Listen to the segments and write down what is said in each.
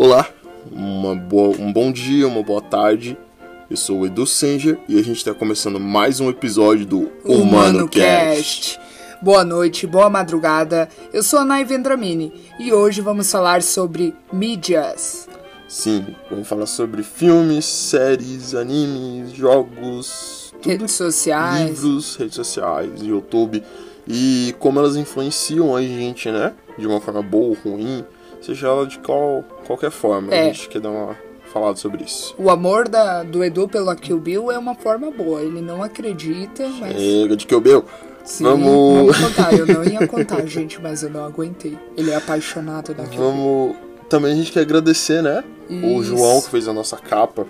Olá, uma boa, um bom dia, uma boa tarde. Eu sou o Edu Sanger e a gente está começando mais um episódio do Humano Cast. Boa noite, boa madrugada. Eu sou a Nai Vendramini e hoje vamos falar sobre mídias. Sim, vamos falar sobre filmes, séries, animes, jogos, Redes sociais. livros, redes sociais, YouTube e como elas influenciam a gente, né? De uma forma boa ou ruim, seja ela de qual, qualquer forma. É. A gente quer dar uma falada sobre isso. O amor da, do Edu pelo Kill Bill é uma forma boa. Ele não acredita, mas. Chega de eu meu. Sim, vamos- contar. Eu não ia contar, gente, mas eu não aguentei. Ele é apaixonado da Kill Bill. Vamos. Também a gente quer agradecer, né? O Isso. João que fez a nossa capa.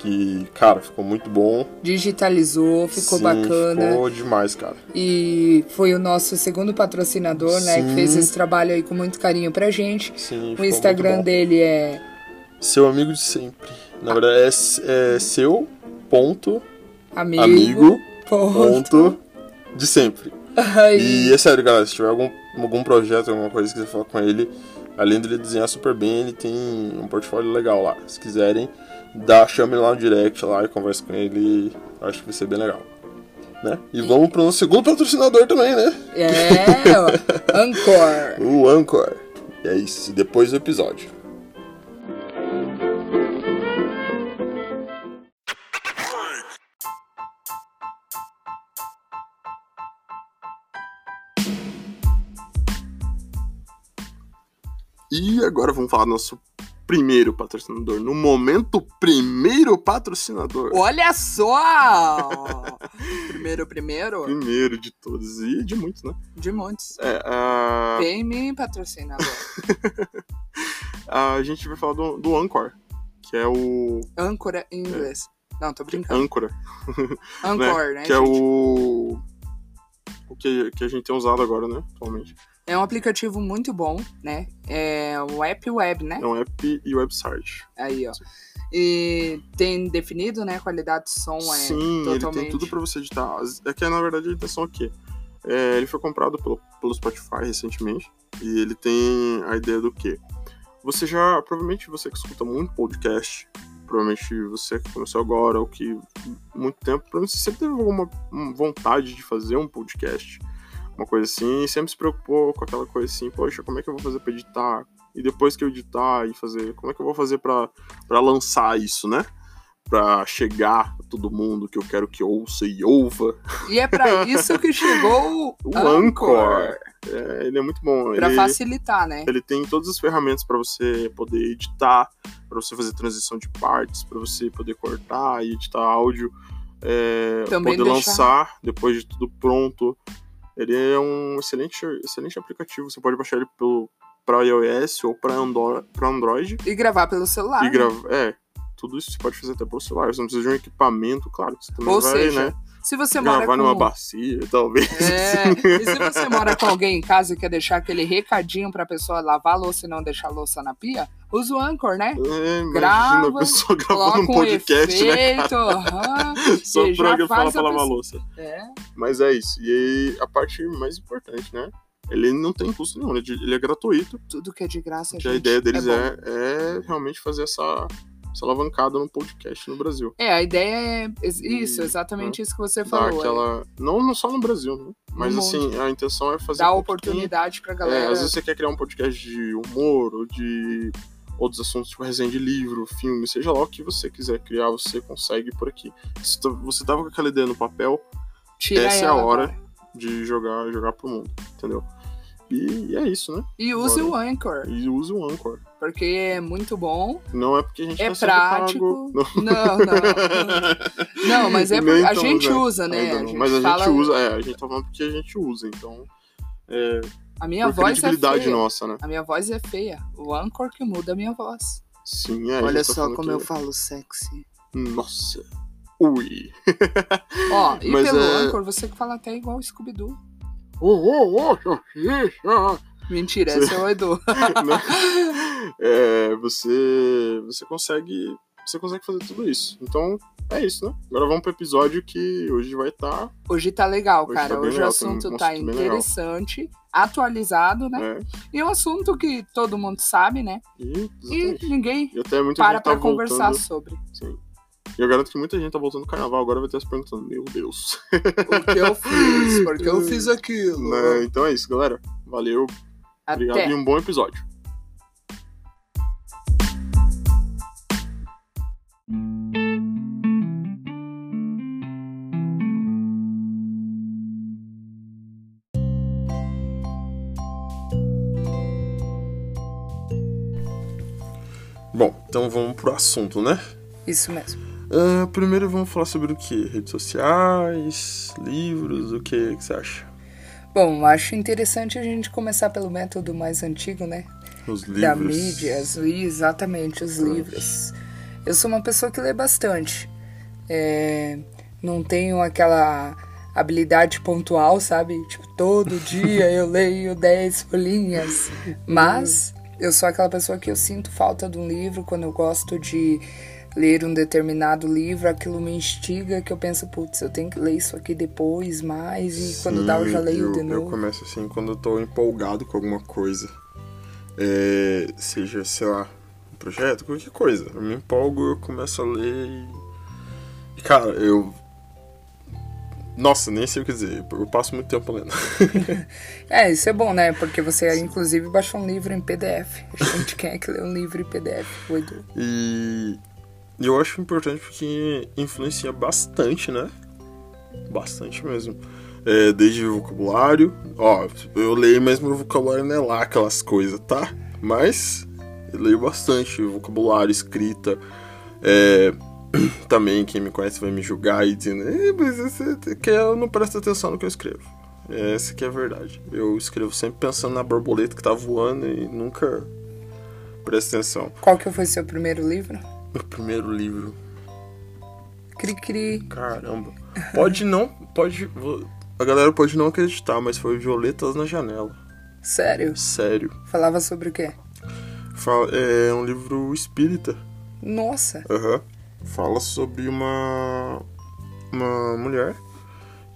Que, cara, ficou muito bom. Digitalizou, ficou Sim, bacana. Ficou demais, cara. E foi o nosso segundo patrocinador, né? Que Sim. fez esse trabalho aí com muito carinho pra gente. Sim, O Instagram dele é Seu amigo de sempre. Na verdade, é, é seu ponto amigo. amigo ponto. ponto de sempre. Ai, E é sério, galera, se tiver algum, algum projeto, alguma coisa que você falar com ele, além dele desenhar super bem, ele tem um portfólio legal lá. Se quiserem, dá, chame ele lá no direct lá e converse com ele. Acho que vai ser bem legal. Né? E vamos pro nosso segundo patrocinador também, né? É, ó, Anchor. O Anchor. E é isso, depois do episódio. E agora vamos falar do nosso primeiro patrocinador. No momento, primeiro patrocinador. Olha só! Primeiro, primeiro, Primeiro de todos e de muitos, né? de muitos. É, a, Vem me patrocinar a gente vai falar do, do Anchor, que é o Âncora em inglês. Não, tô brincando. Âncora, Anchor, né, que é gente? o o que, que a gente tem usado agora, né, atualmente. É um aplicativo muito bom, né? É um app web, né? É um app e website. Aí, ó. E tem definido, né? A qualidade do som é Sim, ele totalmente... tem tudo pra você editar. É que na verdade a editação aqui. É, ele foi comprado pelo, pelo Spotify recentemente e ele tem a ideia do quê? Você já, provavelmente você que escuta muito podcast, provavelmente você que começou agora ou que muito tempo, provavelmente você sempre teve alguma vontade de fazer um podcast, uma coisa assim, e sempre se preocupou com aquela coisa assim, poxa, como é que eu vou fazer pra editar? E depois que eu editar e fazer, como é que eu vou fazer pra pra lançar isso, né? Pra chegar a todo mundo que eu quero que ouça e ouva. E é pra isso que chegou O Anchor. É, ele é muito bom. Pra ele, facilitar, né? ele tem todas as ferramentas pra você poder editar, pra você fazer transição de partes, pra você poder cortar e editar áudio, é, poder deixar- lançar depois de tudo pronto. Ele é um excelente, excelente aplicativo. Você pode baixar ele pelo para iOS ou para Andro- Android E gravar pelo celular. e gravar. É, tudo isso você pode fazer até pelo celular. Você não precisa de um equipamento, claro. Você também Ou vai, seja, né? Se você mora Gravar com... numa bacia, talvez. É, e se você mora com alguém em casa e quer deixar aquele recadinho pra pessoa lavar a louça e não deixar a louça na pia, usa o Anchor, né? É, Grava, a pessoa gravando um um podcast, né? efeito, aham, Só e pra falar pra a lavar a louça. É, Mas é isso. E aí, a parte mais importante, né? Ele não tem custo nenhum, ele é é gratuito. tudo que é de graça, Que gente, a ideia deles bom. é, é realmente fazer essa, essa alavancada no podcast no Brasil. É, a ideia é is- isso, E, exatamente isso que você falou. é aquela. Não, não só no Brasil, né? Mas No assim, a intenção é fazer. Dar quem- oportunidade pra É, galera. às vezes você quer criar um podcast de humor ou de outros assuntos, tipo resenha de livro, filme, seja lá o que você quiser criar, você consegue por aqui. Se você tava com aquela ideia no papel, Tira essa é a hora. cara. de jogar, jogar pro mundo, entendeu? E, é isso, né? E use Bora. o Anchor, E use o Anchor. Porque é muito bom, Não é porque a gente é tá sendo prático. pago. Não, não. Não, mas é por... Nem a então, gente né? usa, né? Ainda A não. gente Mas a fala... gente usa, é, a gente tá falando porque a gente usa, então. É, A minha por voz é feia. nossa, né? A minha voz é feia. O Anchor que muda a minha voz. Sim, é. Olha tá só como que- eu falo sexy. Nossa. Ui. Ó, e Mas pelo é- Anchor, você que fala até igual o Scooby-Doo. Ô, ô, ô, salsicha. Mentira, esse é o Edu. Né? É, você, você consegue você consegue fazer tudo isso. Então, é isso, né? Agora vamos pro episódio que hoje vai estar. Tá... Hoje tá legal, hoje cara. Tá hoje legal, o assunto tá, interessante, legal. atualizado, né? É. E é um assunto que todo mundo sabe, né? E, e ninguém e até muita para gente tá pra conversar sobre. Sim. E eu garanto que muita gente tá voltando no carnaval, agora vai ter se perguntando, meu Deus. O que eu fiz? Por que eu fiz aquilo? Né? Então é isso, galera. Valeu. Até. Obrigado e um bom episódio. Bom, então vamos pro assunto, né? Isso mesmo. Uh, primeiro vamos falar sobre o que? Redes sociais, livros, o que, que você acha? Bom, acho interessante a gente começar pelo método mais antigo, né? Os livros. Da mídia, exatamente, os livros. Eu sou uma pessoa que lê bastante. É, não tenho aquela habilidade pontual, sabe? Tipo, todo dia eu leio 10 folhinhas. Mas eu sou aquela pessoa que eu sinto falta de um livro quando eu gosto de ler um determinado livro, aquilo me instiga que eu penso, putz, eu tenho que ler isso aqui depois, mais, e Sim, quando dá eu já leio eu, de novo. Eu começo assim quando eu tô empolgado com alguma coisa. É, seja, sei lá, um projeto, qualquer coisa. Eu me empolgo, eu começo a ler e. Cara, eu nossa, nem sei o que dizer. Eu passo muito tempo lendo. é, isso é bom, né? Porque você, inclusive, baixou um livro em PDF. A gente quer que lê um livro em PDF, o Edu. E eu acho importante porque influencia bastante, né? Bastante mesmo. É, desde vocabulário. Ó, eu leio, mas meu vocabulário não é lá aquelas coisas, tá? Mas eu leio bastante vocabulário, escrita. É, também quem me conhece vai me julgar e dizendo, mas você que eu não presto atenção no que eu escrevo. Essa que é a verdade. Eu escrevo sempre pensando na borboleta que tá voando e nunca presto atenção. Qual que foi seu primeiro livro? Meu primeiro livro. Cri cri. Caramba. Pode não, pode, a galera pode não acreditar, mas foi Violetas na Janela. Sério? Sério. Falava sobre o quê? Fala, é um livro espírita. Nossa. Aham. Uhum fala sobre uma uma mulher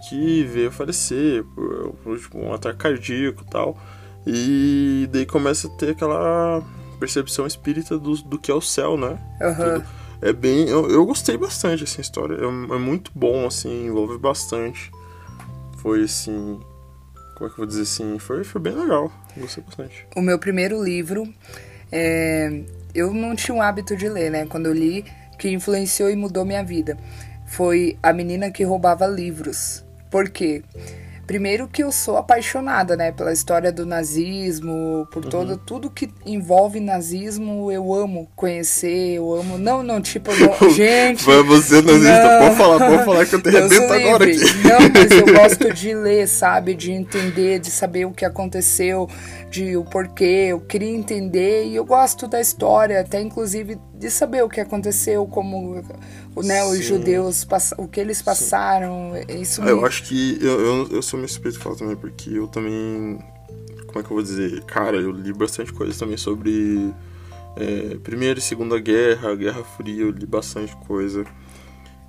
que veio falecer por, por tipo, um ataque cardíaco e tal. E daí começa a ter aquela percepção espírita do, do que é o céu, né? Uhum. É bem. Eu, eu gostei bastante dessa história. É, é, muito bom, assim, envolve bastante. Foi assim. Como é que eu vou dizer assim? Foi, foi bem legal. Gostei bastante. O meu primeiro livro. É... Eu não tinha o hábito de ler, né? Quando eu li que influenciou e mudou minha vida foi A Menina que Roubava Livros. Por quê? Primeiro que eu sou apaixonada, né, pela história do nazismo, por uhum. todo tudo que envolve nazismo, eu amo conhecer, eu amo. Não, não, tipo, não, gente. Você nazista, não. pode falar, pode falar que eu te arrebento agora aqui. Não, mas eu gosto de ler, sabe, de entender, de saber o que aconteceu, de o porquê, eu queria entender e eu gosto da história, até inclusive de saber o que aconteceu, como né, os judeus, o que eles passaram. Isso ah, Eu acho que eu, eu, eu sou meio suspeito de falar também, porque eu também. Como é que eu vou dizer? Cara, eu li bastante coisa também sobre é, Primeira e Segunda Guerra, Guerra Fria, eu li bastante coisa.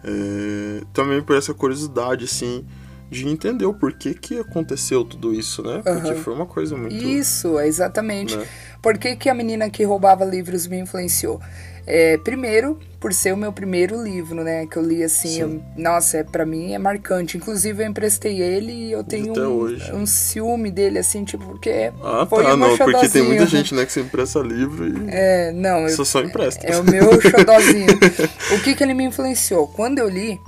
É, também por essa curiosidade, assim de entender o porquê que aconteceu tudo isso, né? Porque uhum. foi uma coisa muito. Isso, exatamente. Né? Por que, que a menina que roubava livros me influenciou? É, primeiro, por ser o meu primeiro livro, né? Que eu li assim, eu, nossa, é, para mim é marcante. Inclusive, eu emprestei ele e eu tenho um, um, ciúme dele, assim, tipo, porque. Ah, foi tá, não, porque tem muita gente, né, que se empresta livro e. É, não. Você só empresta. É, é o meu xodozinho. o que que ele me influenciou? Quando eu li,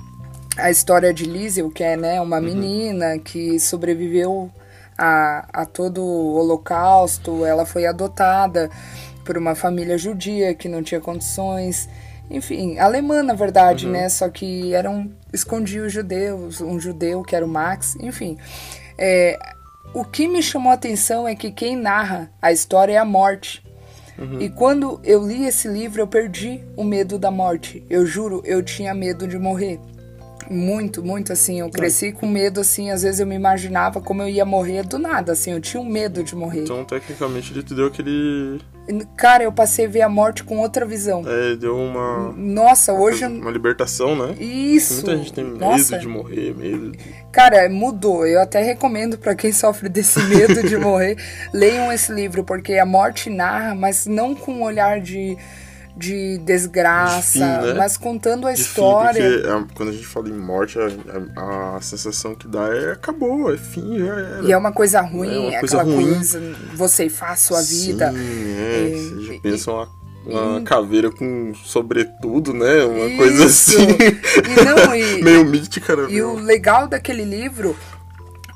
a história de Liesel, que é né, uma uhum. menina que sobreviveu a, a todo o holocausto, ela foi adotada por uma família judia que não tinha condições, enfim, alemã na verdade, uhum. né, só que eram, escondiam os judeus, um judeu que era o Max, enfim, é, o que me chamou a atenção é que quem narra a história é a morte, Uhum. E quando eu li esse livro, eu perdi o medo da morte. Eu juro, eu tinha medo de morrer. Muito, muito, assim. Eu cresci com medo, assim. Às vezes eu me imaginava como eu ia morrer do nada, assim. Eu tinha um medo de morrer. Então, tecnicamente, ele te deu aquele. Cara, eu passei a ver a morte com outra visão. É, deu uma. Nossa, hoje. Uma libertação, né? Isso. Muita gente tem medo Nossa. de morrer, medo. de- Cara, mudou. Eu até recomendo pra quem sofre desse medo de morrer, leiam esse livro, porque a morte narra, mas não com um olhar de, de desgraça, De fim, né? mas contando a de fim, história. porque ah, quando a gente fala em morte, a, a- a sensação que dá é acabou, é fim, já era. E é uma coisa ruim, É uma é coisa aquela ruim. coisa, você faz sua vida. Sim, é, É, você já e- pensa uma, uma caveira com sobretudo, né? Uma coisa Isso. assim. E não, e- Meio mítica, né? E o legal daquele livro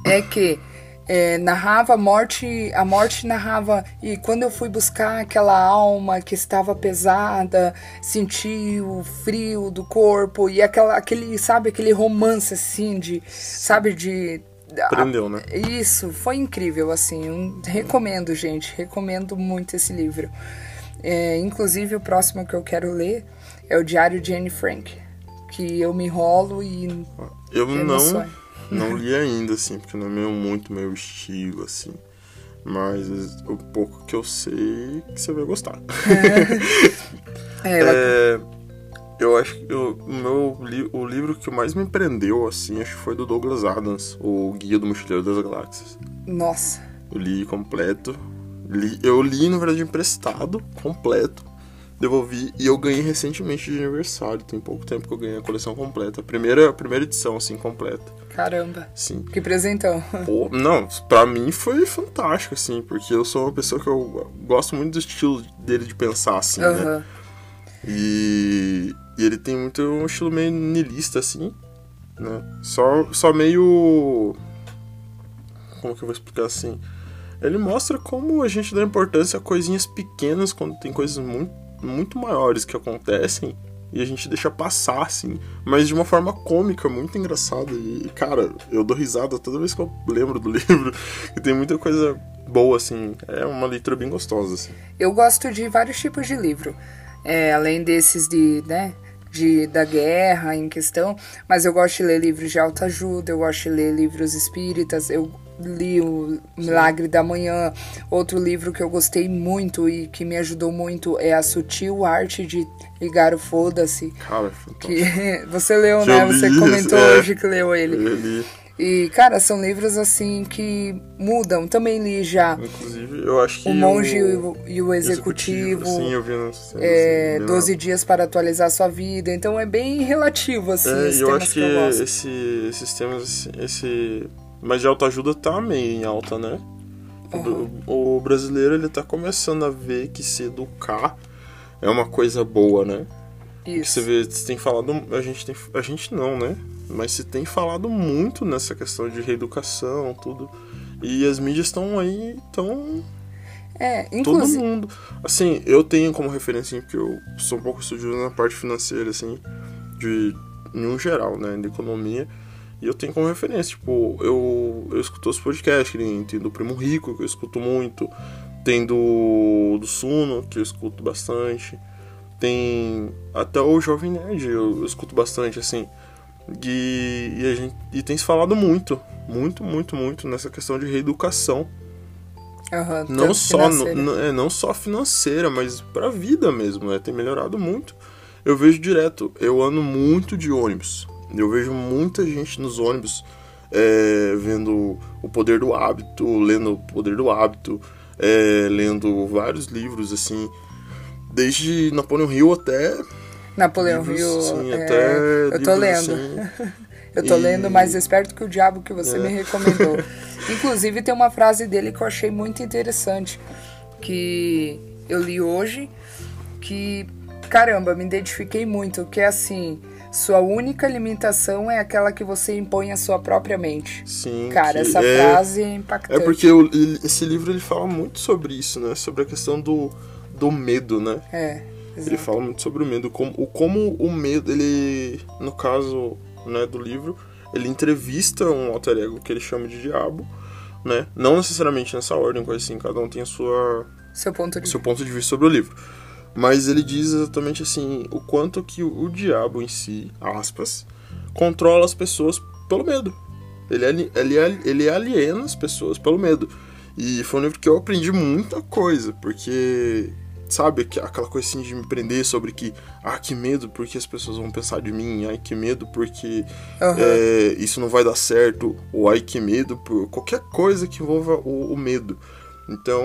é que é, narrava a morte, a morte narrava e quando eu fui buscar aquela alma que estava pesada, senti o frio do corpo e aquela, aquele, sabe, aquele romance assim de, sabe, de Prendeu, né? isso, foi incrível, assim. um- recomendo, gente. Recomendo muito esse livro. É, inclusive, o próximo que eu quero ler é o Diário de Anne Frank. Que eu me enrolo e. Eu É não. Não li ainda, assim, porque não é meu, muito meu estilo, assim. Mas o pouco que eu sei que você vai gostar. É, ela- É, eu acho que eu- o meu li- o livro que mais me prendeu, assim, acho que foi do Douglas Adams, o Guia do Mochileiro das Galáxias. Nossa. Eu li completo. Li- eu li, na verdade, emprestado, completo. Devolvi e eu ganhei recentemente de aniversário. Tem pouco tempo que eu ganhei a coleção completa. A primeira, a primeira edição, assim, completa. Caramba. Sim. Que presentão. Pô, não, pra mim foi fantástico, assim, porque eu sou uma pessoa que eu gosto muito do estilo dele de pensar, assim, né? Aham. E, e ele tem muito um estilo meio niilista, assim, né? Só, só meio. Como que eu vou explicar assim? Ele mostra como a gente dá importância a coisinhas pequenas quando tem coisas muito, muito maiores que acontecem e a gente deixa passar, assim, mas de uma forma cômica, muito engraçada. E, cara, eu dou risada toda vez que eu lembro do livro, que tem muita coisa boa, assim. É uma leitura bem gostosa, assim. Eu gosto de vários tipos de livro. É, além desses de, né, de, da guerra em questão, mas eu gosto de ler livros de autoajuda, eu gosto de ler livros espíritas, eu li o Milagre da Manhã. Outro livro que eu gostei muito e que me ajudou muito é A Sutil Arte de Ligar o Foda-se. Cara, é. Que você leu, né? Você li, comentou é. hoje que leu ele. Ele, E, cara, são livros assim que mudam. Também li já inclusive, eu acho que. O Monge e o e o Executivo. Sim, eu vi nas é, assim, vi na- 12 dias para atualizar sua vida. Então é bem relativo, assim, É, eu acho que, que, eu gosto. esse, esses temas, esse. Mas de autoajuda tá meio em alta, né? O br- O, brasileiro ele tá começando a ver que se educar é uma coisa boa, né? Isso. Você vê, você tem falado. A gente tem. A gente não, né? Mas se tem falado muito nessa questão de reeducação, tudo. E as mídias estão aí, estão É, todo inclusive. mundo. Assim, eu tenho como referência, porque eu sou um pouco estudioso na parte financeira, assim, de. em um geral, né? De economia. E eu tenho como referência, tipo, eu, eu escuto os podcasts, que nem tem do Primo Rico, que eu escuto muito. Tem do, do Suno, que eu escuto bastante. Tem até o Jovem Nerd, eu, eu escuto bastante, assim. E, e, a gente, e tem se falado muito, muito, muito, muito nessa questão de reeducação aham, não só no- financeira. n- é, não só financeira, mas pra vida mesmo, né? Tem melhorado muito. Eu vejo direto, eu ando muito de ônibus. Eu vejo muita gente nos ônibus é, vendo o poder do hábito, lendo o poder do hábito, é, lendo vários livros assim, desde Napoleão Hill até Napoleão livros, Hill. assim, é, até eu tô livros, lendo. assim. Eu tô E- lendo mais Esperto que o Diabo que você É. me recomendou. Inclusive tem uma frase dele que eu achei muito interessante, que eu li hoje, que caramba, me identifiquei muito, que é assim, sua única limitação é aquela que você impõe à sua própria mente. Sim, Cara, essa é- frase é impactante. É porque ele- esse livro ele fala muito sobre isso, né? Sobre a questão do, do medo, né? É, Ele fala muito sobre o medo, como, o como o medo, ele, no caso né, do livro, ele entrevista um alter ego que ele chama de diabo, né? Não necessariamente nessa ordem, coisa assim, cada um tem a sua, Seu ponto de seu ponto de vista sobre o livro. Mas ele diz exatamente assim, o quanto que o, o diabo em si, aspas, controla as pessoas pelo medo. Ele, ele, ele aliena as pessoas pelo medo. E foi um livro que eu aprendi muita coisa, porque, sabe, que- aquela coisa assim de me prender sobre que, ah, que medo porque as pessoas vão pensar de mim, ai, que medo porque Aham. é, isso não vai dar certo, ou ai, que medo por qualquer coisa que envolva o, o medo. Então,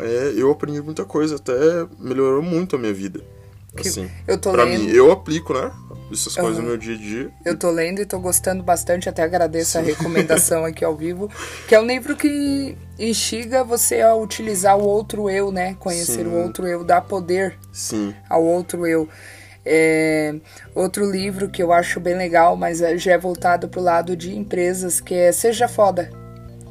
é, eu aprendi muita coisa, até melhorou muito a minha vida. Assim, Eu tô pra lendo. mim, eu aplico, né? Essas coisas Aham. no meu dia a dia. Eu tô lendo e tô gostando bastante, até agradeço a recomendação aqui ao vivo, que é um livro que instiga você a utilizar o outro eu, né? Conhecer Sim. o outro eu, dar poder Sim. ao outro eu. É, outro livro que eu acho bem legal, mas é- já é voltado pro lado de empresas, que é Seja Foda.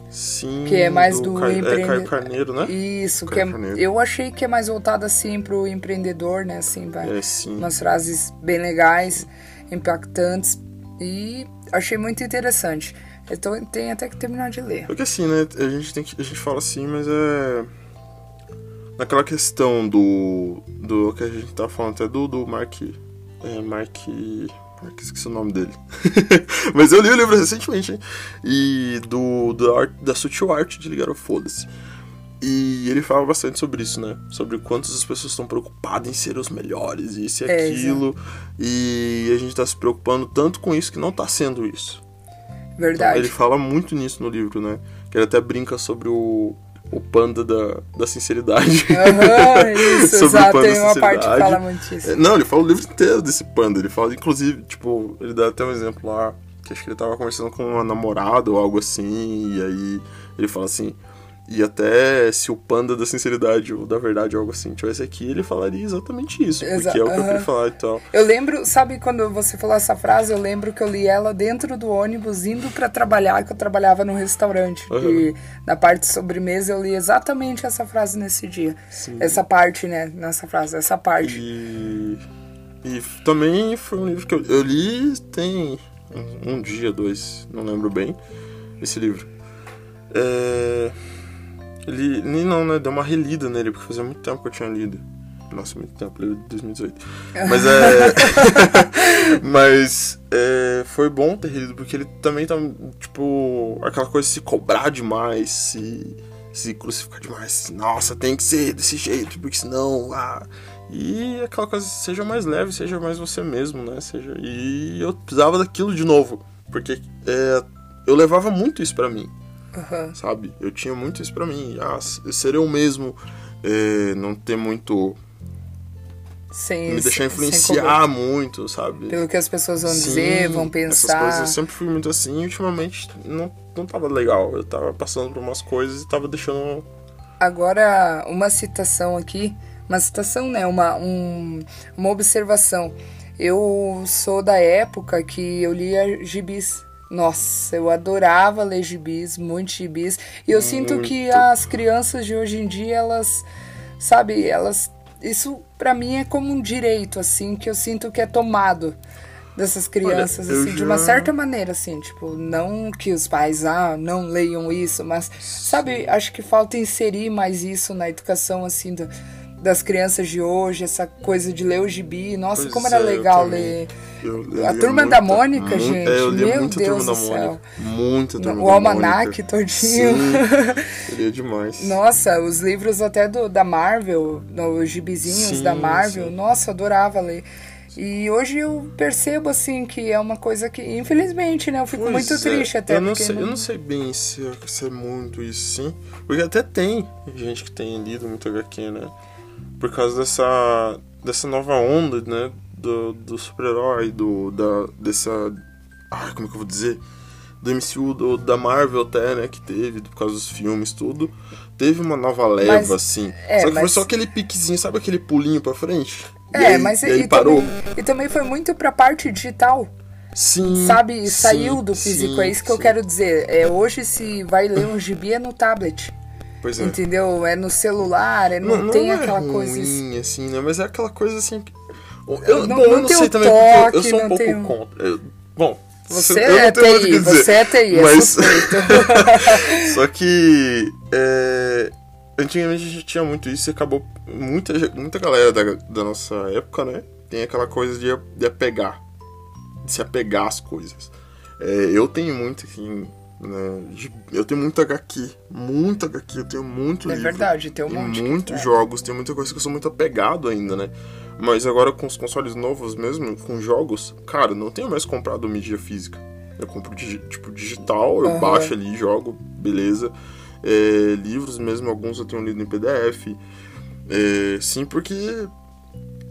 Sim. Que é mais do Caio, é Caio Carneiro, né? Isso, que Caio é, Carneiro. eu achei que é mais voltado assim pro empreendedor, né? Assim, vai É, sim. umas frases bem legais, impactantes e achei muito interessante. Então tem até que terminar de ler. Porque assim, né? A gente tem que. A gente fala assim, mas é. Naquela questão do. Do que a gente tá falando até do, do Mark. É, Mark. Mark, esqueci o nome dele. mas eu li o livro recentemente, hein? E do, do art, da sutil arte de ligar o foda-se. E ele fala bastante sobre isso, né? Sobre quantas as pessoas estão preocupadas em ser os melhores, e isso e É, aquilo. E a gente tá se preocupando tanto com isso que não tá sendo isso. Verdade. Ele fala muito nisso no livro, né? Que ele até brinca sobre o, o panda da, da sinceridade. Aham, isso, Sobre o exato. panda da Tem uma parte que fala muito É, isso. Não, ele fala o livro inteiro desse panda. Ele fala, inclusive, tipo, ele dá até um exemplo lá, que acho que ele tava conversando com uma namorada ou algo assim, e aí ele fala assim. E até se o panda da sinceridade ou da verdade ou algo assim tivesse aqui, ele falaria exatamente isso. Exa- porque é o que eu queria falar e tal. Eu lembro, sabe quando você falou essa frase, eu lembro que eu li ela dentro do ônibus indo pra trabalhar, que eu trabalhava no restaurante. E na parte de sobremesa eu li exatamente essa frase nesse dia. Sim. Essa parte, né? Nessa frase, essa parte. E, e também foi um livro que eu, eu li tem um dia, dois, não lembro bem, esse livro. É, ele, nem não, né? Deu uma relida nele, porque fazia muito tempo que eu tinha lido. Nossa, muito tempo, li em 2018. Mas é. Mas é, foi bom ter lido, porque ele também tá, tipo, aquela coisa de se cobrar demais, se, se crucificar demais. Nossa, tem que ser desse jeito, porque senão. Ah. E aquela coisa, seja mais leve, seja mais você mesmo, né? Seja, e eu precisava daquilo de novo, porque é, eu levava muito isso pra mim Aham. sabe? Eu tinha muito isso pra mim. Ah, ser eu mesmo, é, não ter muito. Sem, me deixar sem influenciar muito, sabe? Pelo que as pessoas vão Sim, dizer, vão Essas pensar. coisas eu sempre fui muito assim e ultimamente não, não tava legal. Eu tava passando por umas coisas e tava deixando. Agora, uma citação aqui, uma citação, né? Uma, um, uma observação. Eu sou da época que eu lia gibis. Nossa, eu adorava ler gibis, muitos gibis. E eu sinto que Muito. as crianças de hoje em dia, elas, sabe, elas. Isso pra mim é como um direito, assim, que eu sinto que é tomado dessas crianças, eu assim, de uma já- certa maneira, assim, tipo, não que os pais, ah, não leiam isso, mas, sabe, acho que falta inserir mais isso na educação, assim, do- das crianças de hoje, essa coisa de ler o gibi, nossa, Pois como era é, legal ler A Turma da muita- Mônica, muito- gente, É, eu lia meu muito Deus da do céu. Mônica. Muita Turma o da almanac Mônica. todinho. Sim, eu lia demais. Nossa, os livros até do, da Marvel, os gibizinhos Sim, da Marvel, sim. nossa, adorava ler. E hoje eu percebo, assim, que é uma coisa que, infelizmente, né, eu fico Pois muito é, triste até. Eu não, porque sei, eu não sei bem se é, se é muito isso, sim. Porque até tem gente que tem lido muito HQ, né? Por causa dessa, dessa nova onda, né? Do, do super-herói, do, da, dessa... Ai, como é que eu vou dizer? Do MCU, do, da Marvel até, né? Que teve, por causa dos filmes, tudo. Teve uma nova leva, Mas- assim. é, Só que foi mas- só aquele piquezinho, sabe aquele pulinho pra frente? É, aí- mas e e, parou. Também, e também foi muito pra parte digital, Sim, sabe? sim, Saiu do físico, sim, é isso que eu sim. quero dizer. É, hoje, se vai ler um gibi, é no tablet, Pois é. entendeu? É no celular, é, não, tem aquela coisa... ruim, assim, né? Mas é aquela coisa assim. que- Eu, Não- bom, eu não não sei também, porque eu- eu toque, sou um não pouco tem contra. Eu- bom, Você é não TI, você é TI, é mas- suspeito. Só que. é, antigamente a gente tinha muito isso e acabou. Muita, muita galera da, da nossa época, né? Tem aquela coisa de, de apegar. de se apegar às coisas. É, eu tenho muito, assim, né, eu tenho muito HQ, muito HQ, eu tenho muito É livro. verdade, tem um monte. muitos É. jogos, tem muita coisa que eu sou muito apegado ainda, né? Mas agora com os consoles novos mesmo, com jogos, cara, não tenho mais comprado mídia física. Eu compro tipo digital, eu Aham. baixo ali, jogo, beleza. É, livros mesmo, alguns eu tenho lido em PDF. É, sim, porque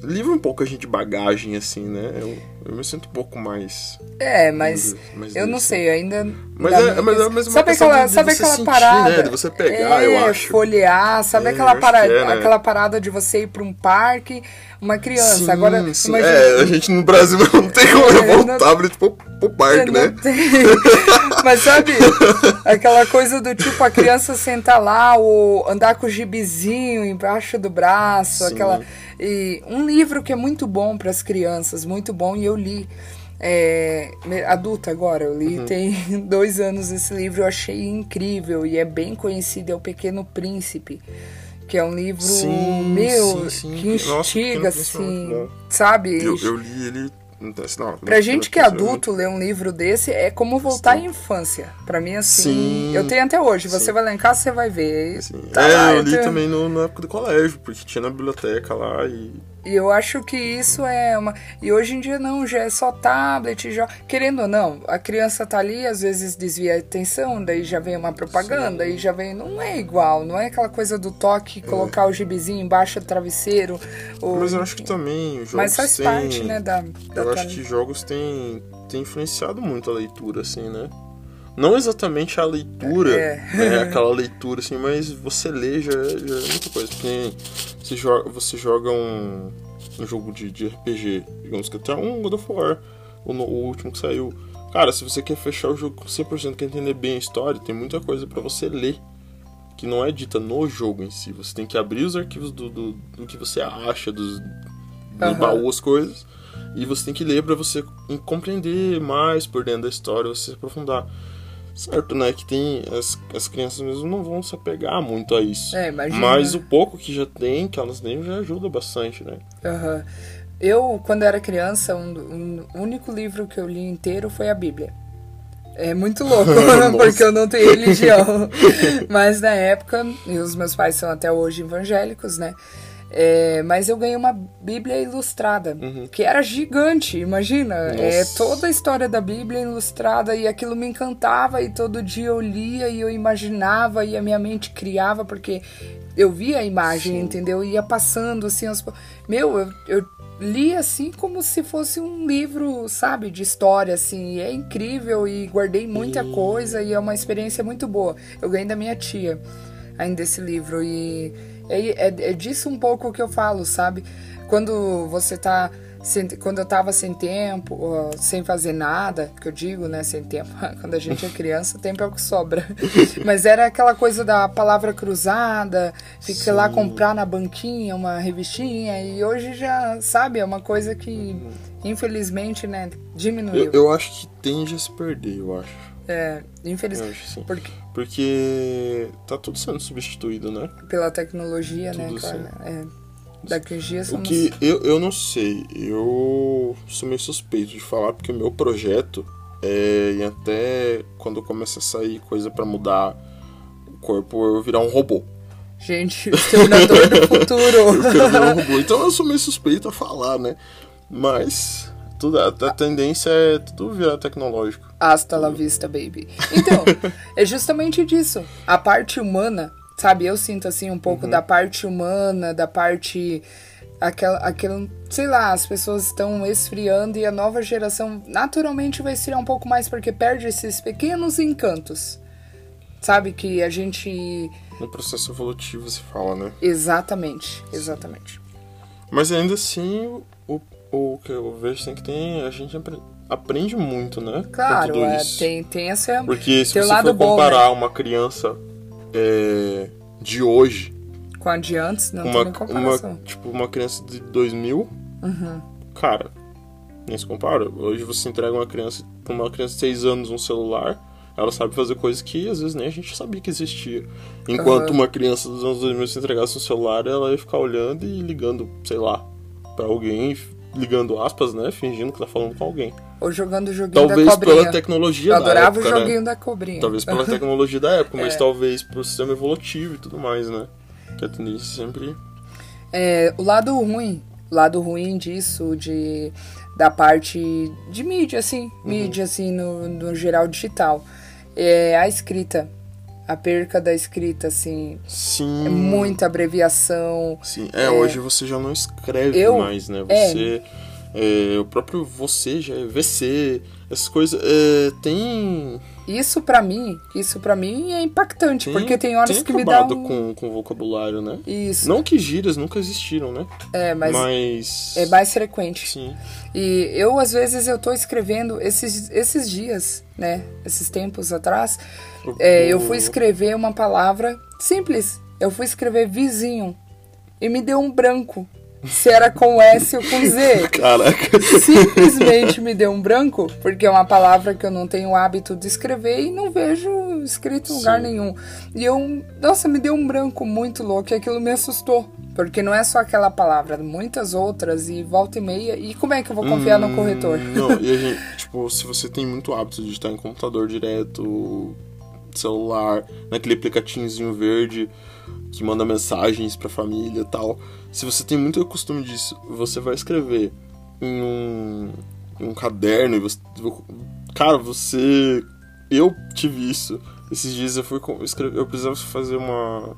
livro é um pouco a gente bagagem, assim, né? Eu, eu me sinto um pouco mais. É, mas mais eu não sei, ainda. Mas é- mas é mais uma sabe aquela, de- de sabe você aquela sentir, parada? né? De você pegar, é, eu acho. folhear, sabe É, aquela parada, é, né? aquela parada de você ir pra um parque, uma criança. Sim, Agora, sim. imagina. É, a gente no Brasil não tem como É, levar não- um tablet pro, pro parque, Não né? tem. Mas sabe, aquela coisa do tipo a criança sentar lá ou andar com o gibizinho embaixo do braço, Sim. aquela e um livro que é muito bom para as crianças, muito bom e eu li é, adulta agora, eu Uhum. li tem dois anos esse livro, eu achei incrível e é bem conhecido, é o Pequeno Príncipe. Que é um livro Sim, meu sim, sim. que Nossa, instiga é muito assim, bom. sabe? Eu, eu li ele. Não, não, Pra gente que é adulto, ler um livro desse é como voltar à infância. Pra mim, assim, Sim. eu tenho até hoje. Você vai lá em casa, você vai ver. Tá é, lá, eu li tenho- também no, na época do colégio, porque tinha na biblioteca lá e. E eu acho que isso é uma. E hoje em dia não, já é só tablet, já. Querendo ou não, a criança tá ali, às vezes desvia a atenção, daí já vem uma propaganda, Sim. e já vem. Não é igual, não é aquela coisa do toque, colocar o gibizinho embaixo do travesseiro. Ou... Mas eu acho que também os jogos Mas faz têm- parte, né, da. da Eu acho que jogos têm, têm influenciado muito a leitura, assim, né? Não exatamente a leitura, É. né, aquela leitura, assim, mas você lê já, é- já é muita coisa. Porque você joga, você joga um, um jogo de, de RPG, digamos que até um God of War, o, o último que saiu. Cara, se você quer fechar o jogo com 100%, quer entender bem a história, tem muita coisa pra você ler. Que não é dita no jogo em si. Você tem que abrir os arquivos do, do, do que você acha, dos, do baú, as coisas. E você tem que ler pra você compreender mais por dentro da história, você se aprofundar. Certo, né? Que tem. As, as crianças mesmo não vão se apegar muito a isso. É, imagina. Mas o pouco que já tem, que elas têm, já ajuda bastante, né? Aham. Eu, quando era criança, um, um- o único livro que eu li inteiro foi a Bíblia. É muito louco, porque eu não tenho religião. Mas na época, e os meus pais são até hoje evangélicos, né? É, mas eu ganhei uma Bíblia ilustrada, que era gigante, imagina. É Nossa. toda a história da Bíblia ilustrada e aquilo me encantava e todo dia eu lia e eu imaginava e a minha mente criava, porque eu via a imagem, Sim. entendeu? Ia passando assim, aos... meu, eu, eu li assim como se fosse um livro, sabe, de história, assim. E é incrível e guardei muita E- coisa e é uma experiência muito boa. Eu ganhei da minha tia ainda esse livro e é, é, é disso um pouco que eu falo, sabe? Quando você tá. sem- quando eu tava sem tempo, sem fazer nada, que eu digo, né, sem tempo. Quando a gente é criança, o tempo é o que sobra. Mas era aquela coisa da palavra cruzada, fica lá comprar na banquinha uma revistinha, e hoje já, sabe, é uma coisa que, infelizmente, né, diminuiu. Eu, eu acho que tende a se perder, eu acho. É, infelizmente. Porque, Porque tá tudo sendo substituído, né? pela tecnologia, né, Tudo claro. sim. É, daqui uns dias O somos... que eu, eu não sei, eu sou meio suspeito de falar porque o meu projeto é em até quando começa a sair coisa pra mudar o corpo eu virar um robô. Gente, o Exterminador do Futuro. Eu quero virar um robô. Então eu sou meio suspeito a falar, né? Mas tudo, a, a tendência é tudo virar tecnológico. Hasta la vista, baby. Então, é justamente disso. A parte humana, sabe? Eu sinto assim um pouco da parte humana, da parte. Aquela, aquela. Sei lá, as pessoas estão esfriando e a nova geração naturalmente vai esfriar um pouco mais porque perde esses pequenos encantos. Sabe? Que a gente. No processo evolutivo se fala, né? Exatamente, exatamente. Mas ainda assim, o, o que eu vejo assim, que tem. A gente apre- aprende muito, né? Claro, tudo é, isso. tem, tem essa. Porque se tem o você for bom, comparar uma criança é, de hoje Com a de antes, não tem uma, nem comparação. uma, tipo, uma criança de 2000, Uhum. cara, nem se compara. Hoje você entrega uma criança, pra uma criança de 6 anos um celular, ela sabe fazer coisas que às vezes nem a gente sabia que existia. Enquanto Aham. uma criança dos anos 2000 se entregasse um celular, ela ia ficar olhando e ligando, sei lá, pra alguém, ligando aspas, né? Fingindo que tá falando com alguém. Ou jogando o joguinho Talvez da cobrinha. pela tecnologia Eu da adorava época, o né? joguinho da cobrinha. Talvez pela tecnologia da época, mas É. talvez pro sistema evolutivo e tudo mais, né? Que a tendência sempre. É, o lado ruim, o lado ruim disso, de, da parte de mídia, assim, Uhum. mídia, assim, no, no geral digital, é a escrita. A perca da escrita, assim, Sim. é muita abreviação. Sim. É, hoje você já não escreve Eu- mais, né? é. Você. é, o próprio você já é VC, essas coisas. é, tem. Isso pra mim, isso para mim é impactante, tem porque tem horas tem que me dá um... com, com vocabulário, né? Isso, Não que gírias nunca existiram, né? é, mas, Mas. é mais frequente. Sim. E eu, às vezes, eu tô escrevendo esses, esses dias, né? Esses tempos atrás, é, eu fui escrever uma palavra simples. Eu fui escrever vizinho. E me deu um branco. Se era com S ou com Z. Caraca. Simplesmente me deu um branco, porque é uma palavra que eu não tenho hábito de escrever e não vejo escrito em lugar nenhum. E eu, nossa, me deu um branco muito louco e aquilo me assustou. Porque não é só aquela palavra, muitas outras e volta e meia. E como é que eu vou confiar no Hum, corretor? Não, e a gente, tipo, se você tem muito hábito de estar em computador direto, celular, naquele aplicativozinho verde que manda mensagens pra família tal. Se você tem muito costume disso, você vai escrever em um, em um caderno e você. Cara, você. Eu tive isso. Esses dias eu fui escrever. Eu precisava fazer uma.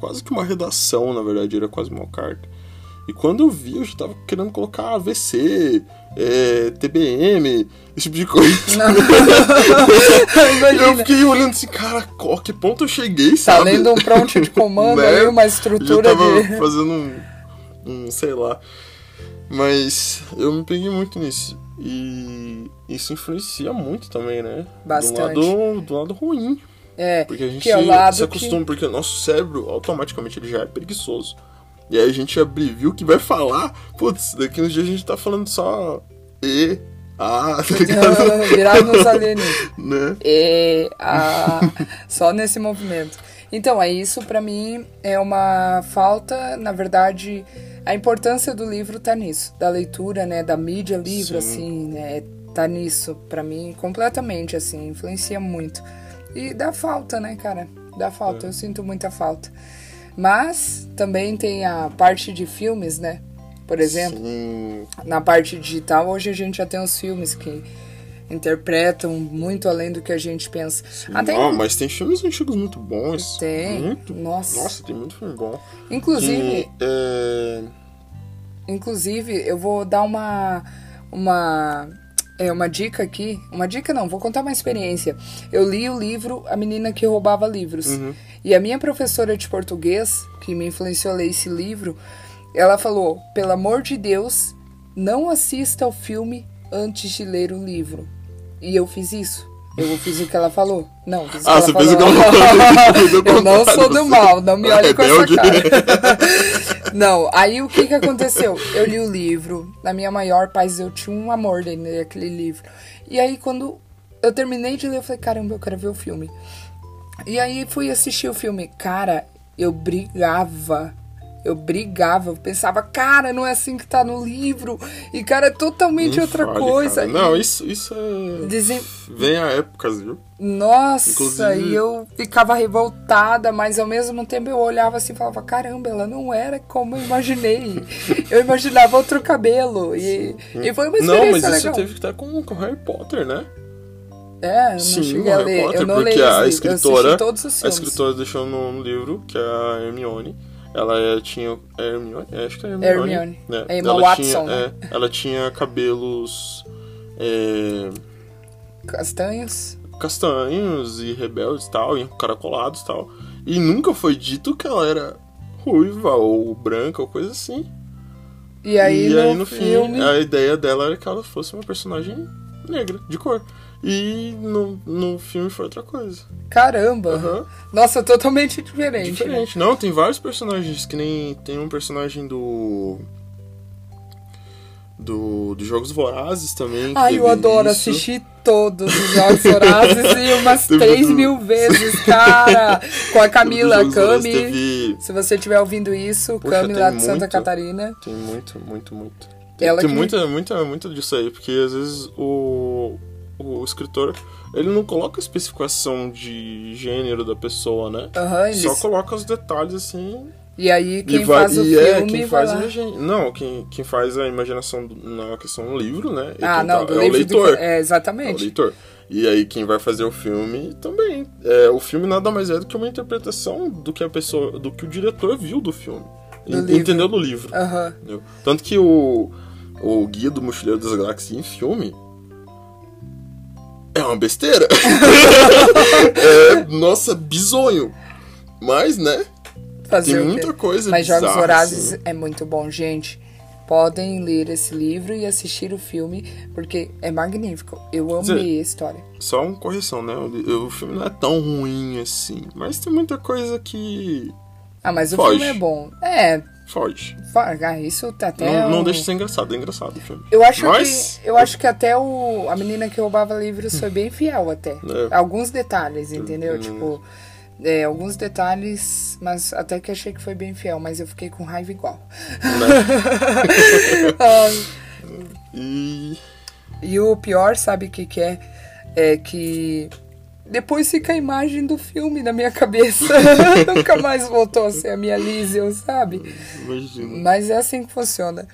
Quase que uma redação, na verdade, era quase uma carta. E quando eu vi, eu já tava querendo colocar AVC, é, TBM, esse tipo de coisa. eu fiquei olhando assim, cara, ó, que ponto eu cheguei, Tá sabe? lendo um prompt de comando Né? aí, uma Eu estrutura já tava de. fazendo um, um, sei lá. Mas eu me peguei muito nisso. E isso influencia muito também, né? Bastante. Do lado, do lado ruim. É, Porque a gente que é se acostuma, porque o nosso cérebro automaticamente ele já é preguiçoso. E aí a gente abrevia o que vai falar. Putz, daqui uns dias a gente tá falando só E, A, tá ligado? virado nos alienígenas. né? E a... só nesse movimento. Então, é isso pra mim é uma falta, na verdade, a importância do livro tá nisso, da leitura, né, da mídia livro Sim. assim, né, tá nisso pra mim completamente assim, influencia muito. E dá falta, né, cara? Dá falta, eu sinto muita falta. Mas também tem a parte de filmes, né? Por exemplo, Sim, na parte digital, hoje a gente já tem os filmes que interpretam muito além do que a gente pensa. Até Não, mas tem filmes antigos muito bons. Tem. Muito. Nossa. Nossa, tem muito filme bom. inclusive, Que, é... inclusive eu vou dar uma uma é uma dica aqui, uma dica não, vou contar uma experiência. Eu li o livro A Menina que Roubava Livros. Uhum. E a minha professora de português, que me influenciou a ler esse livro, ela falou: "Pelo amor de Deus, não assista ao filme antes de ler o livro". E eu fiz isso. Eu fiz o que ela falou. Não, fiz o que Ah, ela você falou. fez o que ela falou. Eu não sou do mal, não me olhe com essa cara. Não, aí o que que aconteceu? Eu li o livro, na minha maior paz eu tinha um amor dentro daquele livro. E aí quando eu terminei de ler, eu falei, caramba, eu quero ver o filme. E aí fui assistir o filme. Cara, eu brigava. Eu brigava, eu pensava, cara, não é assim que tá no livro. E, cara, é totalmente Nem outra fale, coisa. cara. Não, isso, isso é. Vem a épocas, viu? Nossa, Inclusive- e eu ficava revoltada, mas ao mesmo tempo eu olhava assim e falava, caramba, ela não era como eu imaginei. eu imaginava outro cabelo. E, e foi uma experiência Não, mas isso legal. teve que estar com, com Harry Potter, né? É, eu não Sim, cheguei o a ler. Potter, eu não porque leio a escritora, assisti todos os a escritora deixou no, livro que a Hermione, ela é- tinha é Hermione, acho que é Hermione, Hermione. né? É Emma ela Watson, tinha, né? é, ela tinha cabelos é, Castanhos. castanhos e rebeldes e tal, e caracolados e tal, e nunca foi dito que ela era ruiva ou branca ou coisa assim. E aí, e no, aí no filme. fim, a ideia dela era que ela fosse uma personagem negra, de cor. E no, no filme foi outra coisa. Caramba! Aham. Nossa, totalmente diferente. né? Diferente. Não, tem vários personagens, que nem tem um personagem do. Do, dos Jogos Vorazes também. Ai, eu adoro isso. assistir todos os Jogos Vorazes e umas Teve 3 do- mil vezes, cara! Com a Camila Cami. Teve, Se você estiver ouvindo isso, Poxa, Cami lá de Santa muito. Catarina. tem muito, muito, muito. Tem, Ela tem que- muita, muita, muita disso aí, porque às vezes o, o escritor ele não coloca a especificação de gênero da pessoa, né? Aham, eles- Só coloca os detalhes assim. E aí quem e vai, faz o e filme é quem faz lá. a imagem- Não, quem, quem faz a imaginação na questão do livro, né? Ah, não, tá- é o leitor. do... É, É o exatamente. leitor. E aí quem vai fazer o filme também. É, o filme nada mais é do que uma interpretação do que a pessoa, do que o diretor viu do filme. Do En- livro. Entendeu do livro. Entendeu? Tanto que o, o Guia do Mochileiro das Galáxias em filme é uma besteira. é, nossa, bizonho. Mas, né? Fazer Tem o muita coisa Mas Jogos bizarra, Vorazes assim. é muito bom, gente. Podem ler esse livro e assistir o filme, porque é magnífico. Eu amei a história. Só uma correção, né? O, o filme não é tão ruim assim. Mas tem muita coisa que Ah, mas o Foge. filme é bom. É, foge. ah, isso tá até. não, não um- deixa de ser engraçado, é engraçado o filme. Eu acho Mas- que eu acho que até o a menina que roubava livros foi bem fiel até. É. Alguns detalhes, entendeu? Hum. Tipo, é, alguns detalhes, mas até que achei que foi bem fiel, mas eu fiquei com raiva igual. Ai, E. e o pior, sabe o que, que é? É que depois fica a imagem do filme na minha cabeça. Nunca mais voltou a ser a minha Liesel, sabe? Imagina. Mas é assim que funciona.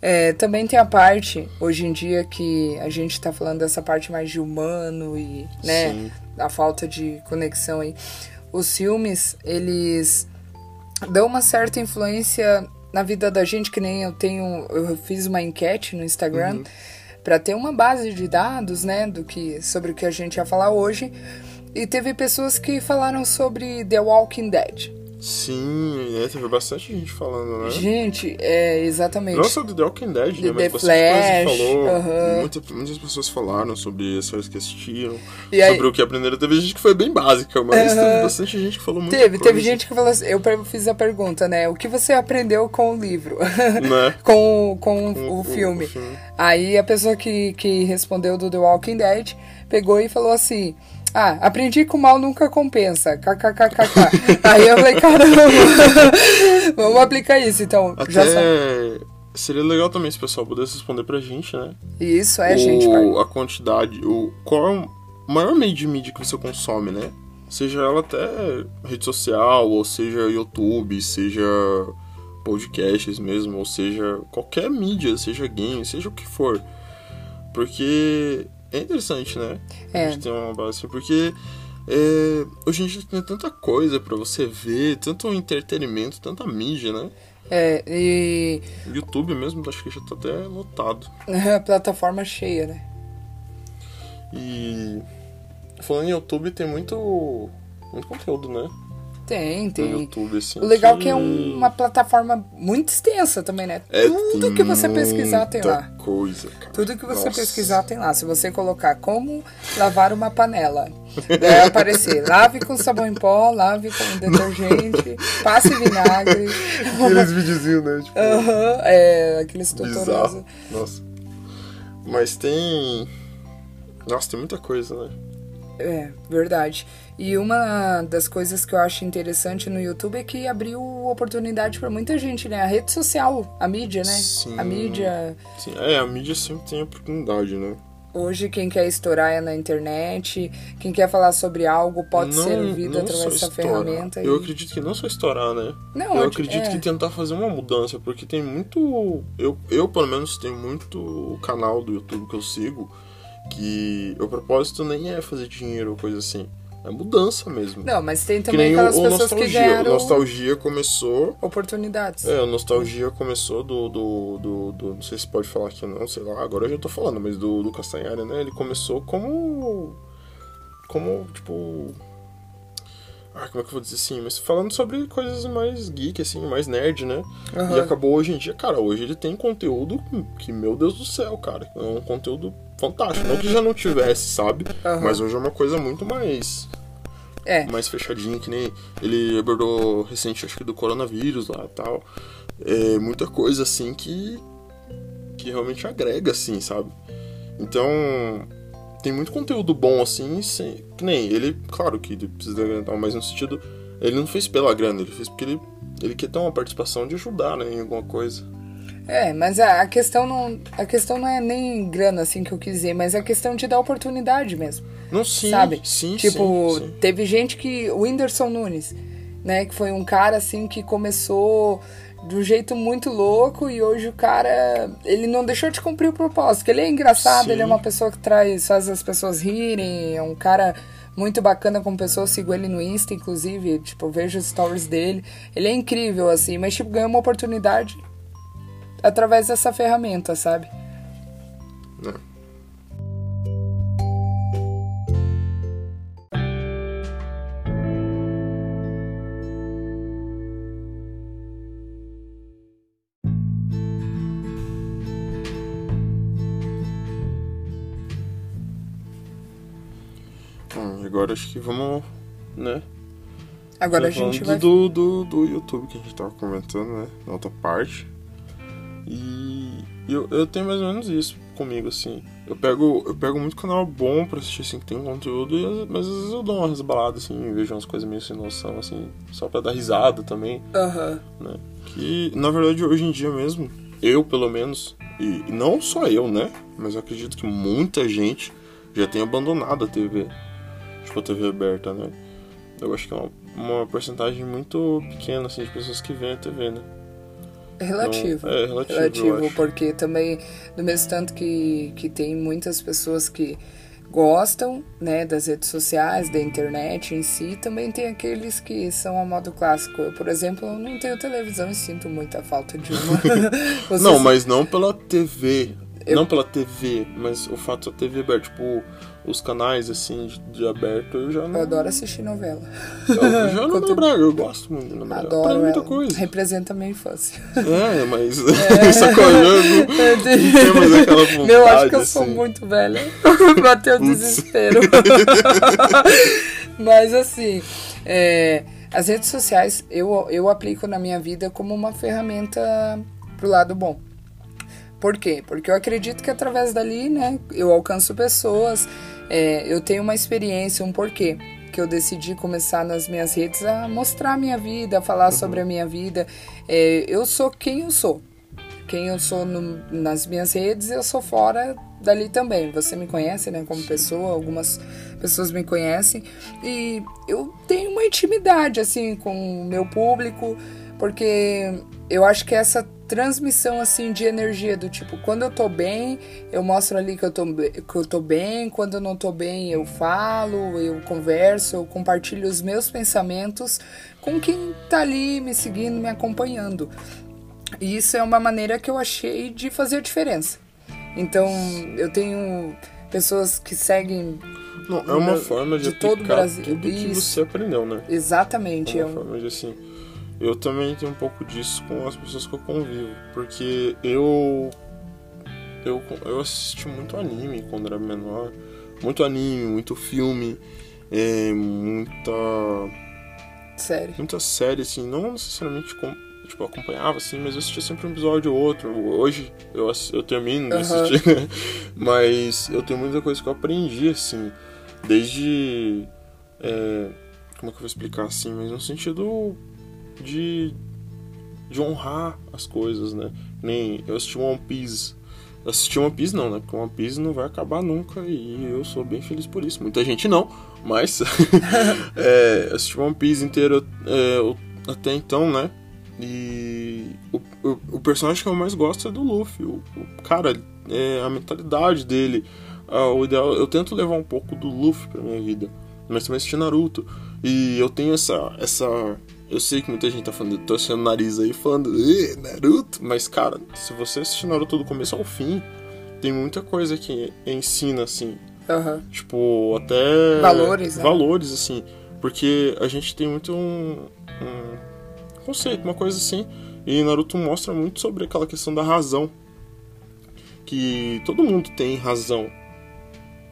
É, também tem a parte, hoje em dia, que a gente tá falando dessa parte mais de humano e, né, Sim. a falta de conexão aí. Os filmes, eles dão uma certa influência na vida da gente, que nem eu tenho, eu fiz uma enquete no Instagram Uhum. Pra ter uma base de dados, né, do que sobre o que a gente ia falar hoje. E teve pessoas que falaram sobre The Walking Dead. Sim, é, teve bastante gente falando, né? Gente, é exatamente. Não só do The Walking Dead, The né? Mas Flash, coisa falou. aham. Muita- muitas pessoas falaram sobre as séries que assistiram, E aí- sobre o que aprenderam. Teve gente que foi bem básica, mas Aham. teve bastante gente que falou muito. Teve, teve gente que falou assim, eu fiz a pergunta, né? O que você aprendeu com o livro? Né? com, com Com o, o- filme. o filme. Aí a pessoa que, que respondeu do The Walking Dead pegou e falou assim. Ah, aprendi que o mal nunca compensa. KKKKK. Aí eu falei, caramba, vamos aplicar isso então. Já sabe. Até seria legal também se o pessoal pudesse responder pra gente, né? Isso é, o, gente. par- a quantidade, o qual é o maior meio de mídia que você consome, né? Seja ela até rede social, ou seja YouTube, seja podcasts mesmo, ou seja qualquer mídia, seja game, seja o que for. Porque é interessante, né? É. A gente tem uma base assim, porque é, hoje em dia tem tanta coisa pra você ver, tanto entretenimento, tanta mídia, né? É, e YouTube mesmo, acho que já tá até lotado. a plataforma cheia, né? E falando em YouTube, tem muito, muito conteúdo, né? Tem, No tem. YouTube, assim. O legal é que é um- uma plataforma muito extensa também, né? É, Tudo que você pesquisar tem lá. coisa, cara. Tudo que você Nossa. pesquisar tem lá. Se você colocar como lavar uma panela, vai aparecer lave com sabão em pó, lave com detergente, passe vinagre. Aqueles videozinhos, né? Tipo, Aham, é, aqueles tutoriais. Nossa. Mas tem... Nossa, tem muita coisa, né? É, verdade. E uma das coisas que eu acho interessante no YouTube é que abriu oportunidade pra muita gente, né? A rede social, a mídia, né? Sim. A mídia. Sim, é, a mídia sempre tem oportunidade, né? Hoje, quem quer estourar é na internet, quem quer falar sobre algo pode Não- ser ouvido através dessa estourar. ferramenta. Eu e- acredito que não só estourar, né? Não, eu eu- acredito é. que tentar fazer uma mudança, porque tem muito. Eu, eu pelo menos, tenho muito canal do YouTube que eu sigo que o propósito nem é fazer dinheiro ou coisa assim. É mudança mesmo. Não, mas tem que também nem o, aquelas o pessoas que Nostalgia. ganharam O Nostalgia começou. oportunidades. É, o Nostalgia começou do, do, do, do- Não sei se pode falar aqui ou não, sei lá, agora eu já tô falando, mas do, do Castanhari, né? Ele começou como. Como, tipo. Ah, como é que eu vou dizer assim? Mas falando sobre coisas mais geek, assim, mais nerd, né? E Aham. acabou hoje em dia, cara, hoje ele tem conteúdo que, meu Deus do céu, cara. É um conteúdo fantástico. Não que já não tivesse, sabe? Aham. Mas hoje é uma coisa muito mais É, mais fechadinho, que nem ele abordou recente, acho que do coronavírus lá e tal. É muita coisa assim que que realmente agrega, assim, sabe? Então, tem muito conteúdo bom assim, sem, que nem ele, claro que ele precisa agradar, mas no sentido, ele não fez pela grana, ele fez porque ele, ele quer ter uma participação de ajudar, né, em alguma coisa. É, mas a, a questão não. A questão não é nem grana, assim, que eu quis dizer, mas é a questão de dar oportunidade mesmo. Não, sim, sabe? sim, tipo, sim, sim. teve gente que. O Whindersson Nunes, né? Que foi um cara assim que começou de um jeito muito louco e hoje o cara. Ele não deixou de cumprir o propósito. que Ele é engraçado, Sim. ele é uma pessoa que traz, faz as pessoas rirem, é um cara muito bacana como pessoa, eu sigo ele no Insta, inclusive, tipo, vejo os stories dele. Ele é incrível, assim, mas tipo, ganhou uma oportunidade através dessa ferramenta, sabe? Agora acho que vamos, né? Agora a gente vai. do, do, do YouTube que a gente tava comentando, né? Na outra parte. E eu, eu tenho mais ou menos isso comigo, assim. Eu pego, eu pego muito canal bom pra assistir, assim, que tem conteúdo, e, mas às vezes eu dou uma resbalada, assim, vejo umas coisas meio sem noção, assim, só pra dar risada também, Aham. né? Que, na verdade, hoje em dia mesmo, eu, pelo menos, e, e não só eu, né? Mas eu acredito que muita gente já tem abandonado a TV, tipo, a TV aberta, né? Eu acho que é uma, uma porcentagem muito pequena, assim, de pessoas que veem a TV, né? É relativo. Não, é relativo, eu relativo acho. porque também, do mesmo tanto que, que tem muitas pessoas que gostam, né, das redes sociais, da internet em si, também tem aqueles que são a modo clássico. Eu, por exemplo, não tenho televisão e sinto muita falta de uma. Vocês- Não, mas não pela TV. Não pela TV, mas o fato da TV aberta, tipo, os canais assim de, de aberto, eu já não. Eu adoro assistir novela. Eu já não lembro, eu gosto muito de novela. Adoro muita ela. coisa. Representa a minha infância. É, mas sacolhando. Não tem mais aquela vontade. Meu, acho que eu sou assim. muito velha. Bateu o desespero. Mas assim, é, as redes sociais eu, eu aplico na minha vida como uma ferramenta pro lado bom. Por quê? Porque eu acredito que através dali, né, eu alcanço pessoas, é, eu tenho uma experiência, um porquê que eu decidi começar nas minhas redes a mostrar a minha vida, a falar sobre a minha vida. É, eu sou quem eu sou. Quem eu sou no- nas minhas redes, eu sou fora dali também. Você me conhece, né, como pessoa, algumas pessoas me conhecem. E eu tenho uma intimidade, assim, com o meu público, porque eu acho que essa transmissão, assim, de energia, do tipo, quando eu tô bem, eu mostro ali que eu tô, que eu tô bem, quando eu não tô bem, eu falo, eu converso, eu compartilho os meus pensamentos com quem tá ali me seguindo, me acompanhando. E isso é uma maneira que eu achei de fazer diferença. Então, eu tenho pessoas que seguem Não, é uma No- forma de, de todo o Brasil. tudo que Isso. você aprendeu, né? exatamente. É É uma um, forma de assim. Eu também tenho um pouco disso com as pessoas que eu convivo. Porque eu. Eu, eu assisti muito anime quando era menor. Muito anime, muito filme. É, muita. sério. Muita série, assim. Não necessariamente com, tipo, acompanhava, assim, mas eu assistia sempre um episódio ou outro. Hoje eu, eu termino de assistir. mas eu tenho muita coisa que eu aprendi, assim. Desde. é, como é que eu vou explicar assim? Mas no sentido de, de honrar as coisas, né? Nem eu assisti One Piece. Assisti One Piece não, né? Porque One Piece não vai acabar nunca e eu sou bem feliz por isso. Muita gente não, mas é, assisti One Piece inteiro é, até então, né? E o, o, o personagem que eu mais gosto é do Luffy. O, o cara, é, a mentalidade dele. ah, o ideal, eu tento levar um pouco do Luffy pra minha vida. Mas também assisti Naruto. E eu tenho essa. essa eu sei que muita gente tá falando, torcendo o nariz aí, falando, "Ê, Naruto. Mas, cara, se você assistir Naruto do começo ao fim, tem muita coisa que ensina, assim. Aham. Tipo, até. Valores, né? Valores, assim. Porque a gente tem muito um, um conceito, uma coisa assim. E Naruto mostra muito sobre aquela questão da razão. Que todo mundo tem razão.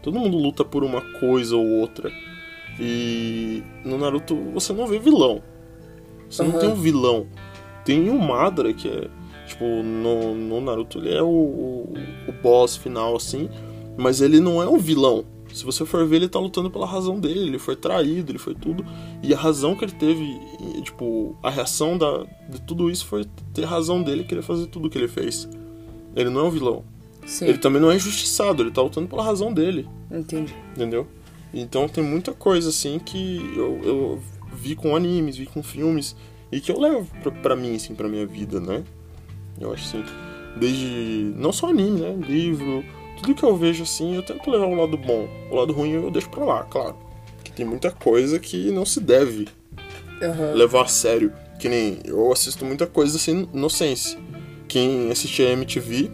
Todo mundo luta por uma coisa ou outra. E no Naruto você não vê vilão. Você não Aham. tem um vilão. Tem o Madara, que é. Tipo, no, no Naruto ele é o, o, o boss final, assim. Mas ele não é o vilão. Se você for ver, ele tá lutando pela razão dele. Ele foi traído, ele foi tudo. E a razão que ele teve, tipo, a reação da, de tudo isso foi ter razão dele querer fazer tudo o que ele fez. Ele não é um vilão. Sim, Ele também não é injustiçado, ele tá lutando pela razão dele. entendi. Entendeu? Então tem muita coisa assim que eu, eu vi com animes, vi com filmes e que eu levo pra, pra mim, assim, pra minha vida, né? Eu acho assim, desde. não só anime, né? Livro, tudo que eu vejo assim, eu tento levar o lado bom. O lado ruim eu deixo pra lá, claro. Que tem muita coisa que não se deve Aham. levar a sério. Que nem eu assisto muita coisa assim, inocência. Quem assistia MTV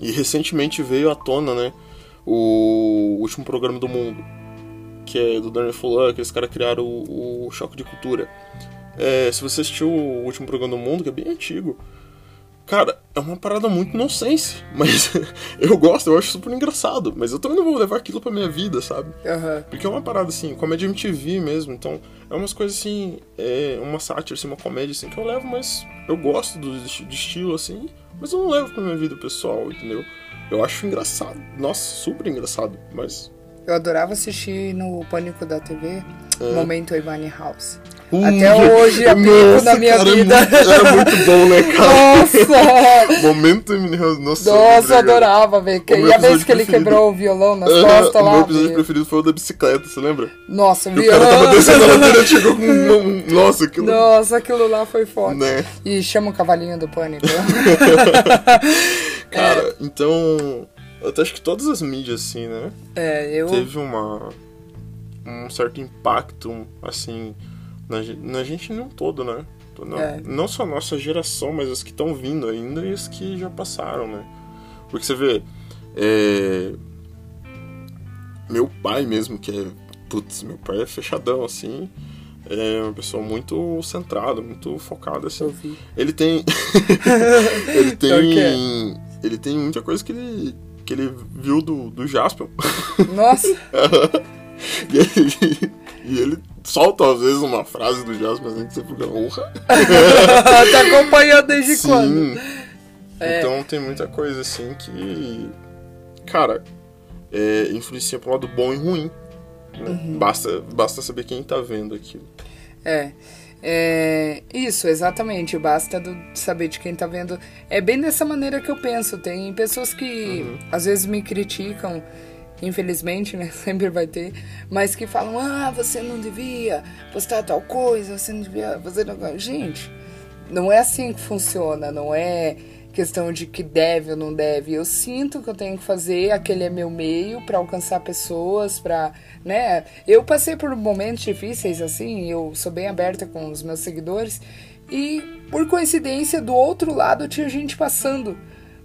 e recentemente veio à tona, né? O último programa do mundo, que é do Daniel Fulan, que esses caras criaram o, o Choque de Cultura. É, se você assistiu o último programa do mundo, que é bem antigo, cara, é uma parada muito nonsense, mas eu gosto, eu acho super engraçado, mas eu também não vou levar aquilo pra minha vida, sabe? Aham. Porque é uma parada assim, comédia MTV mesmo, então é umas coisas assim, é uma sátira, assim, uma comédia assim que eu levo, mas eu gosto do de estilo assim, mas eu não levo pra minha vida pessoal, entendeu? Eu acho engraçado, nossa, super engraçado, mas. Eu adorava assistir no Pânico da TV, É. Momento Ivani House. Hum, Até hoje é nossa, na minha cara, é vida. muito- Era muito bom, né, cara? Nossa! Momento em Nossa, Nossa, eu adorava ver. E a vez que ele preferido. quebrou o violão nas Ah, costas o meu lá. episódio preferido foi o da bicicleta, você lembra? Nossa, E o cara tava descendo a ladeira e chegou com um- Nossa, aquilo. Nossa, aquilo lá foi foda. Né? E chama o cavalinho do pânico. Cara, então. Eu acho que todas as mídias, assim, né? é, eu. Teve uma. Um certo impacto, assim. Na, na gente não todo, né? Não, É. não só a nossa geração, mas as que estão vindo ainda e as que já passaram, né? Porque você vê. é, Meu pai mesmo, que é. Putz, meu pai é fechadão, assim. É uma pessoa muito centrada, muito focada, assim. Eu vi. Ele tem. ele O tem. Ele tem muita coisa que ele. Que ele viu do, do Jaspion. Nossa, e, ele, e ele solta às vezes uma frase do Jaspion assim que você fica honra. tá acompanhando desde quando? Sim. É. Então tem muita coisa assim que. Cara, é, influencia pro lado bom e ruim. né? Uhum. Basta, basta saber quem tá vendo aquilo. É. É, isso, exatamente. Basta do, saber de quem tá vendo. É bem dessa maneira que eu penso. Tem pessoas que Uhum. às vezes me criticam, infelizmente, né? Sempre vai ter, mas que falam: ah, você não devia postar tal coisa, você não devia fazer. tal-". Gente, não é assim que funciona, não é questão de que deve ou não deve. Eu sinto que eu tenho que fazer, aquele é meu meio para alcançar pessoas, para, né? Eu passei por momentos difíceis assim, eu sou bem aberta com os meus seguidores e por coincidência do outro lado tinha gente passando.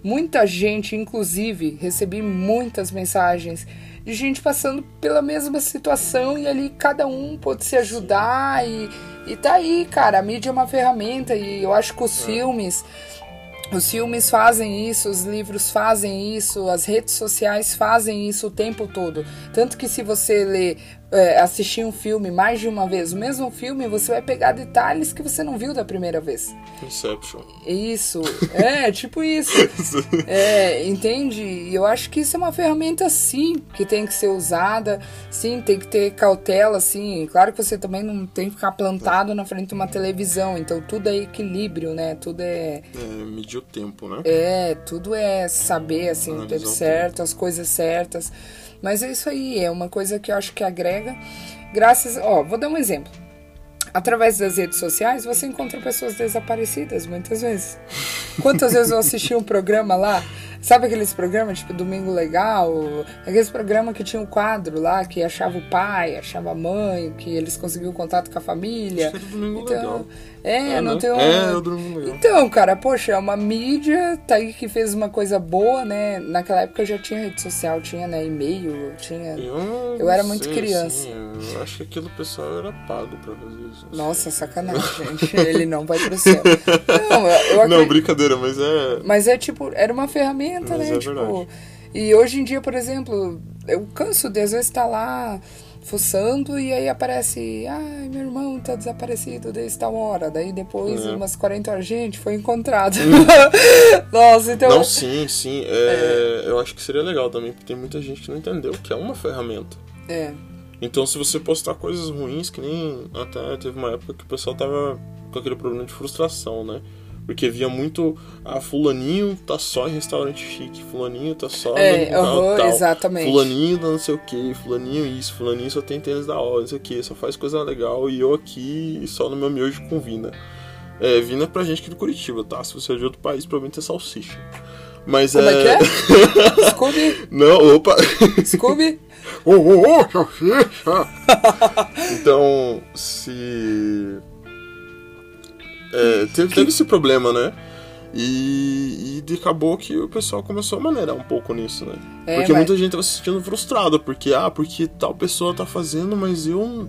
Muita gente, inclusive, recebi muitas mensagens de gente passando pela mesma situação e ali cada um pôde se ajudar e, e tá aí, cara. A mídia é uma ferramenta e eu acho que os filmes. Os filmes fazem isso, os livros fazem isso, as redes sociais fazem isso o tempo todo. Tanto que se você ler, é, assistir um filme mais de uma vez, o mesmo filme, você vai pegar detalhes que você não viu da primeira vez. Inception. Isso, é, tipo isso. É, entende? E eu acho que isso é uma ferramenta, sim, que tem que ser usada, sim, tem que ter cautela, sim. Claro que você também não tem que ficar plantado na frente de uma televisão, então tudo é equilíbrio, né? Tudo é. É, medir o tempo, né? É, tudo é saber, assim, o Analisar tempo o certo, as coisas certas. Mas é isso aí, é uma coisa que eu acho que agrega. Graças. Ó, vou dar um exemplo. Através das redes sociais, você encontra pessoas desaparecidas muitas vezes. Quantas vezes eu assisti um programa lá? Sabe aqueles programas tipo Domingo Legal? Aqueles programas que tinha um quadro lá que achava o pai, achava a mãe, que eles conseguiam contato com a família. Que era Domingo Então, Legal. É, É, não né? tem. É, o Domingo Legal. Então, cara, poxa, é uma mídia, tá aí que fez uma coisa boa, né? Naquela época já tinha rede social, tinha, né, e-mail, tinha... Eu, Eu era não muito sei, criança. assim, eu acho que aquele pessoal era pago pra fazer isso. não Nossa, sacanagem, gente. Ele não vai pro céu. Não, eu, eu sei. Não, acredito- brincadeira, mas é. Mas é tipo, era uma ferramenta, Mas né? é tipo, verdade. e hoje em dia, por exemplo, eu canso de às vezes estar lá fuçando e aí aparece, ai, meu irmão tá desaparecido desde tal hora. Daí depois, É. umas 40 horas, gente, foi encontrado. Nossa, então. Não, sim, sim. É, Eu acho que seria legal também, porque tem muita gente que não entendeu que é uma ferramenta. É. Então, se você postar coisas ruins, que nem até teve uma época que o pessoal tava com aquele problema de frustração, né? Porque via muito, ah, fulaninho tá só em restaurante chique, fulaninho tá só É, no aham, tal, exatamente. fulaninho não sei o que, fulaninho isso, fulaninho só tem tênis da hora, não sei o que, só faz coisa legal e eu aqui só no meu miojo com vina. É, vina é pra gente aqui do Curitiba, tá? Se você é de outro país, provavelmente é salsicha. Mas Como é que é? Scooby, Não, opa! Scooby. Ô, ô, ô, salsicha! então, se. É, teve, teve esse problema, né? E, e acabou que o pessoal começou a maneirar um pouco nisso, né? É, porque mas- muita gente tava se sentindo frustrada, porque, ah, porque tal pessoa tá fazendo, mas eu.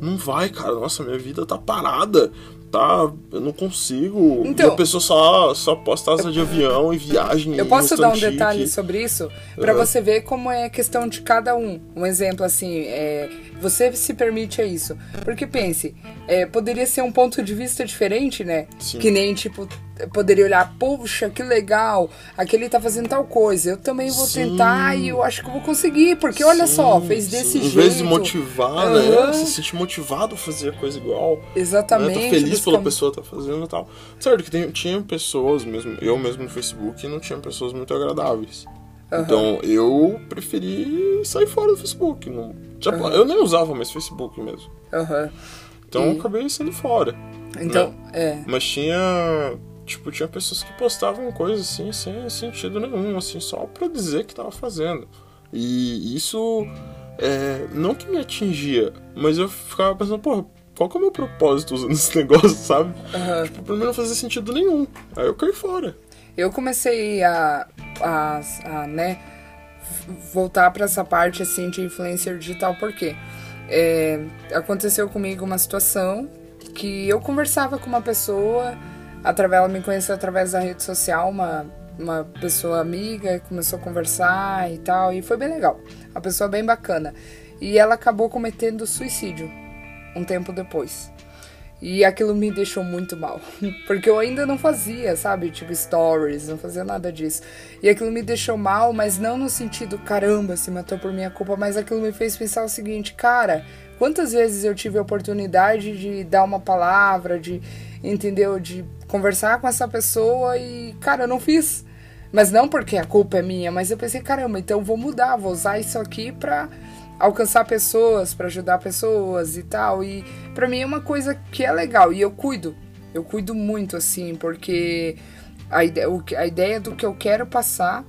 Não vai, cara. Nossa, minha vida tá parada. Tá, eu não consigo. Então- e a pessoa só, só posta asa de avião e viagem. Eu posso dar um detalhe sobre isso pra Uhum. você ver como é questão de cada um. Um exemplo assim, é, você se permite a isso. Porque pense, é, poderia ser um ponto de vista diferente, né? Sim. Que nem tipo poderia olhar, poxa, que legal, aquele tá fazendo tal coisa. Eu também vou Sim. tentar e eu acho que vou conseguir, porque olha Sim, só, fez sim. desse Em jeito. vez de motivar, Aham. né? Se sente motivado a fazer a coisa igual. Exatamente. Né? Tá feliz pela pessoa tá fazendo e tal. Certo que tem, tinha pessoas mesmo, eu mesmo no Facebook não tinha pessoas muito agradáveis. Aham. Então eu preferi sair fora do Facebook. Não, já- Eu nem usava mais Facebook mesmo. Então E- eu acabei saindo fora. Então, Né? é. Mas tinha. Tipo, tinha pessoas que postavam coisas assim, sem sentido nenhum, assim, só pra dizer que tava fazendo. E isso. É, não que me atingia, mas eu ficava pensando, porra, qual que é o meu propósito usando esse negócio, sabe? Aham. Tipo, pra mim não fazia sentido nenhum. Aí eu caí fora. Eu comecei a, a, a, né, voltar para essa parte assim de influencer digital porque é, aconteceu comigo uma situação que eu conversava com uma pessoa, através ela me conheceu através da rede social, uma uma pessoa amiga, começou a conversar e tal, e foi bem legal. Uma pessoa bem bacana. E ela acabou cometendo suicídio um tempo depois. E aquilo me deixou muito mal. Porque eu ainda não fazia, sabe? Tipo, stories, não fazia nada disso. E aquilo me deixou mal, mas não no sentido, caramba, se matou por minha culpa, mas aquilo me fez pensar o seguinte, cara, quantas vezes eu tive a oportunidade de dar uma palavra, de, entendeu? De conversar com essa pessoa e, cara, eu não fiz. Mas não porque a culpa é minha, mas eu pensei, caramba, então vou mudar, vou usar isso aqui pra alcançar pessoas, pra ajudar pessoas e tal. E pra mim é uma coisa que é legal e eu cuido. Eu cuido muito assim, porque a ideia, a ideia do que eu quero passar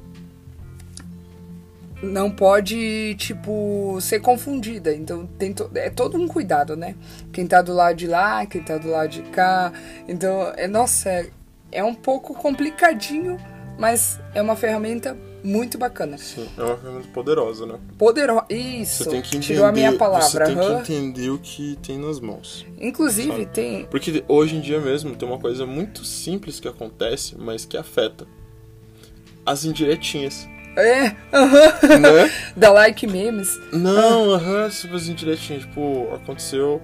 não pode, tipo, ser confundida. Então tem to- é todo um cuidado, né? Quem tá do lado de lá, quem tá do lado de cá. Então, é, nossa, é, é um pouco complicadinho, mas é uma ferramenta muito bacana. Sim, é uma ferramenta poderosa, né? Poderosa. Isso. Você tem que entender. Tirou a minha palavra. Você tem aham. que entender o que tem nas mãos. Inclusive, Sabe? tem. Porque hoje em dia mesmo tem uma coisa muito simples que acontece, mas que afeta. As indiretinhas. É, aham. né? da like memes. Não, aham, tipo as indiretinhas. Tipo, aconteceu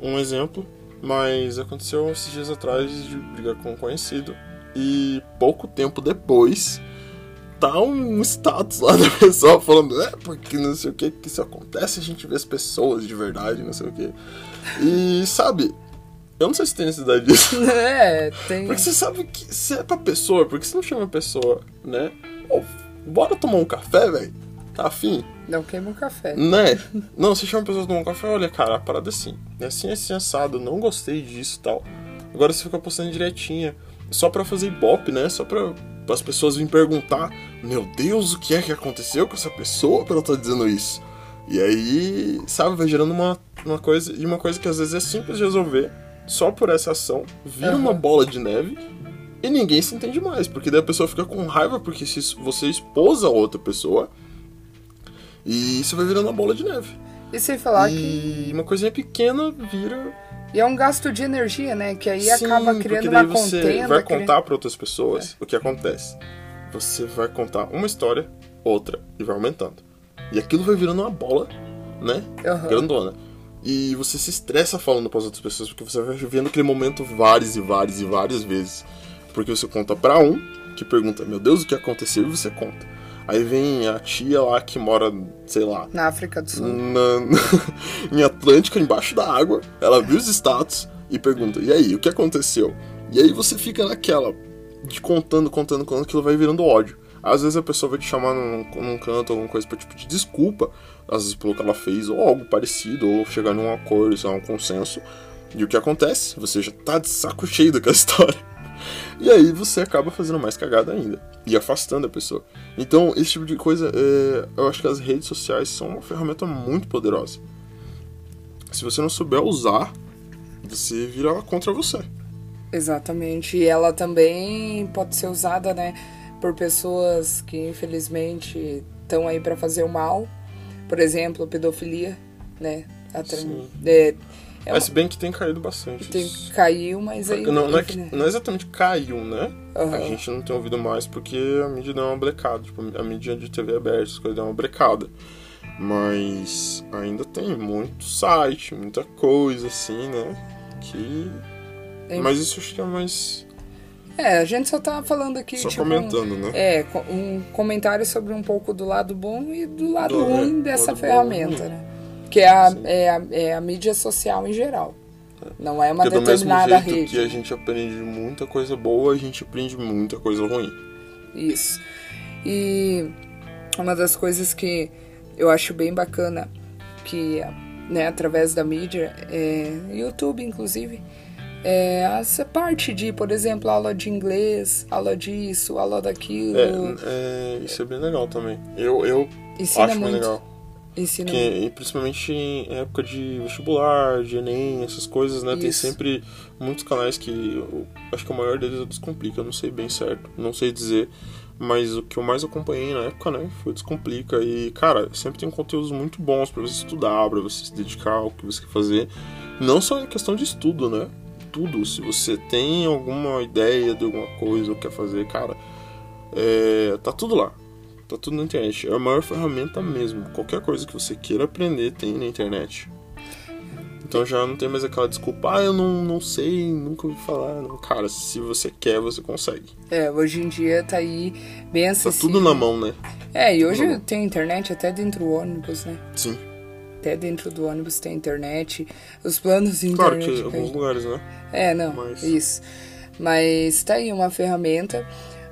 um exemplo, mas aconteceu esses dias atrás de brigar com um conhecido. E pouco tempo depois, tá um status lá da pessoa falando, é, porque não sei o que que isso acontece, a gente vê as pessoas de verdade, não sei o que. E sabe, eu não sei se tem necessidade disso. É, tem. Porque você sabe que se é pra pessoa, porque você não chama a pessoa, né? Ô, bora tomar um café, velho? Tá afim? Não queima o café. Né? Não, você chama a pessoa pra tomar um café, olha, cara, a parada é assim. É assim, é assim, assado, não gostei disso e tal. Agora você fica postando direitinha. Só pra fazer ibope, né? Só pra, as pessoas virem perguntar: Meu Deus, o que é que aconteceu com essa pessoa pra ela tá dizendo isso? E aí, sabe, vai gerando uma, uma coisa. E uma coisa que às vezes é simples de resolver, só por essa ação, vira uma Aham. bola de neve e ninguém se entende mais. Porque daí a pessoa fica com raiva porque se você expôs a outra pessoa. E isso vai virando uma bola de neve. E sem falar que. E uma coisinha pequena vira. E é um gasto de energia, né? Que aí Sim, acaba criando uma você contenda. vai cri- contar para outras pessoas o que acontece. Você vai contar uma história, outra, e vai aumentando. E aquilo vai virando uma bola né? Aham. Grandona. E você se estressa falando para as outras pessoas, porque você vai vivendo aquele momento várias e várias e várias vezes. Porque você conta pra um, que pergunta, meu Deus, o que aconteceu? E você conta. Aí vem a tia lá que mora, sei lá, Na África do Sul. na- em Atlântica, embaixo da água. Ela viu os status e pergunta: E aí, o que aconteceu? E aí você fica naquela, de contando, contando, contando, aquilo vai virando ódio. Às vezes a pessoa vai te chamar num, num canto, alguma coisa pra te pedir desculpa, às vezes pelo que ela fez, ou algo parecido, ou chegar num acordo, sei lá, um consenso. E o que acontece? Você já tá de saco cheio daquela história. E aí você acaba fazendo mais cagada ainda. E afastando a pessoa. Então, esse tipo de coisa, é, eu acho que as redes sociais são uma ferramenta muito poderosa. Se você não souber usar, você vira ela contra você. Exatamente. E ela também pode ser usada, né, por pessoas que infelizmente estão aí pra fazer o mal. Por exemplo, pedofilia, né? Atra- Sim. É, Mas se bem que tem caído bastante. tem, caiu, mas aí. não, não, é não é exatamente caiu, né? Aham. A gente não tem ouvido mais porque a mídia deu uma brecada. Tipo, a mídia de TV aberta, as coisas deu uma brecada. Mas ainda tem muito site, muita coisa assim, né? Que. Mas isso acho que é mais. É, a gente só tá falando aqui, Só tipo, comentando, né? É, um comentário sobre um pouco do lado bom e do lado Do- ruim é, dessa lado bom ferramenta, ruim. né? Que é a, é, a, é a mídia social em geral. Não é uma Porque do mesmo determinada jeito rede. que a gente aprende muita coisa boa, a gente aprende muita coisa ruim. Isso. E uma das coisas que eu acho bem bacana, que né, através da mídia, é, YouTube inclusive, é essa parte de, por exemplo, aula de inglês, aula disso, aula daquilo. É, é, isso é bem legal também. Eu, eu ensina acho bem muito. legal. Ensina Que, e principalmente em época de vestibular, de Enem, essas coisas, né? Tem Isso. sempre muitos canais que. Eu, acho que o maior deles é o Descomplica, eu não sei bem certo, não sei dizer. Mas o que eu mais acompanhei na época, né, foi Descomplica. E, cara, sempre tem conteúdos muito bons pra você estudar, pra você se dedicar ao que você quer fazer. Não só em questão de estudo, né? Tudo. Se você tem alguma ideia de alguma coisa ou quer fazer, cara, é, tá tudo lá. Tá tudo na internet. É a maior ferramenta mesmo. Qualquer coisa que você queira aprender tem na internet. Então já não tem mais aquela desculpa, ah, eu não, não sei, nunca ouvi falar. Não, cara, se você quer, você consegue. É, hoje em dia tá aí bem Tá acessível. tudo na mão, né? É, e hoje tem internet até dentro do ônibus, né? Sim. Até dentro do ônibus tem internet. Os planos de Claro internet. que em alguns lugares, né? É, não, Mas- isso. Mas tá aí uma ferramenta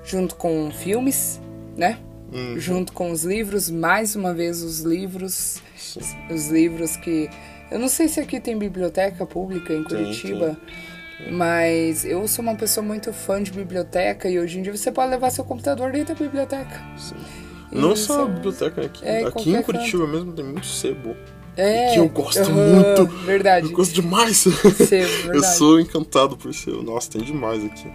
junto com filmes, né? Hum, Junto com os livros, mais uma vez os livros, sim. os livros que eu não sei se aqui tem biblioteca pública em Tem, Curitiba, mas eu sou uma pessoa muito fã de biblioteca e hoje em dia você pode levar seu computador dentro da biblioteca. sim. Não só a biblioteca, aqui, é, aqui em Curitiba mesmo tem muito sebo. É. Que eu gosto aham, muito. Verdade. Eu gosto demais. Sebo, Eu verdade. sou encantado por sebo. Nossa, tem demais aqui.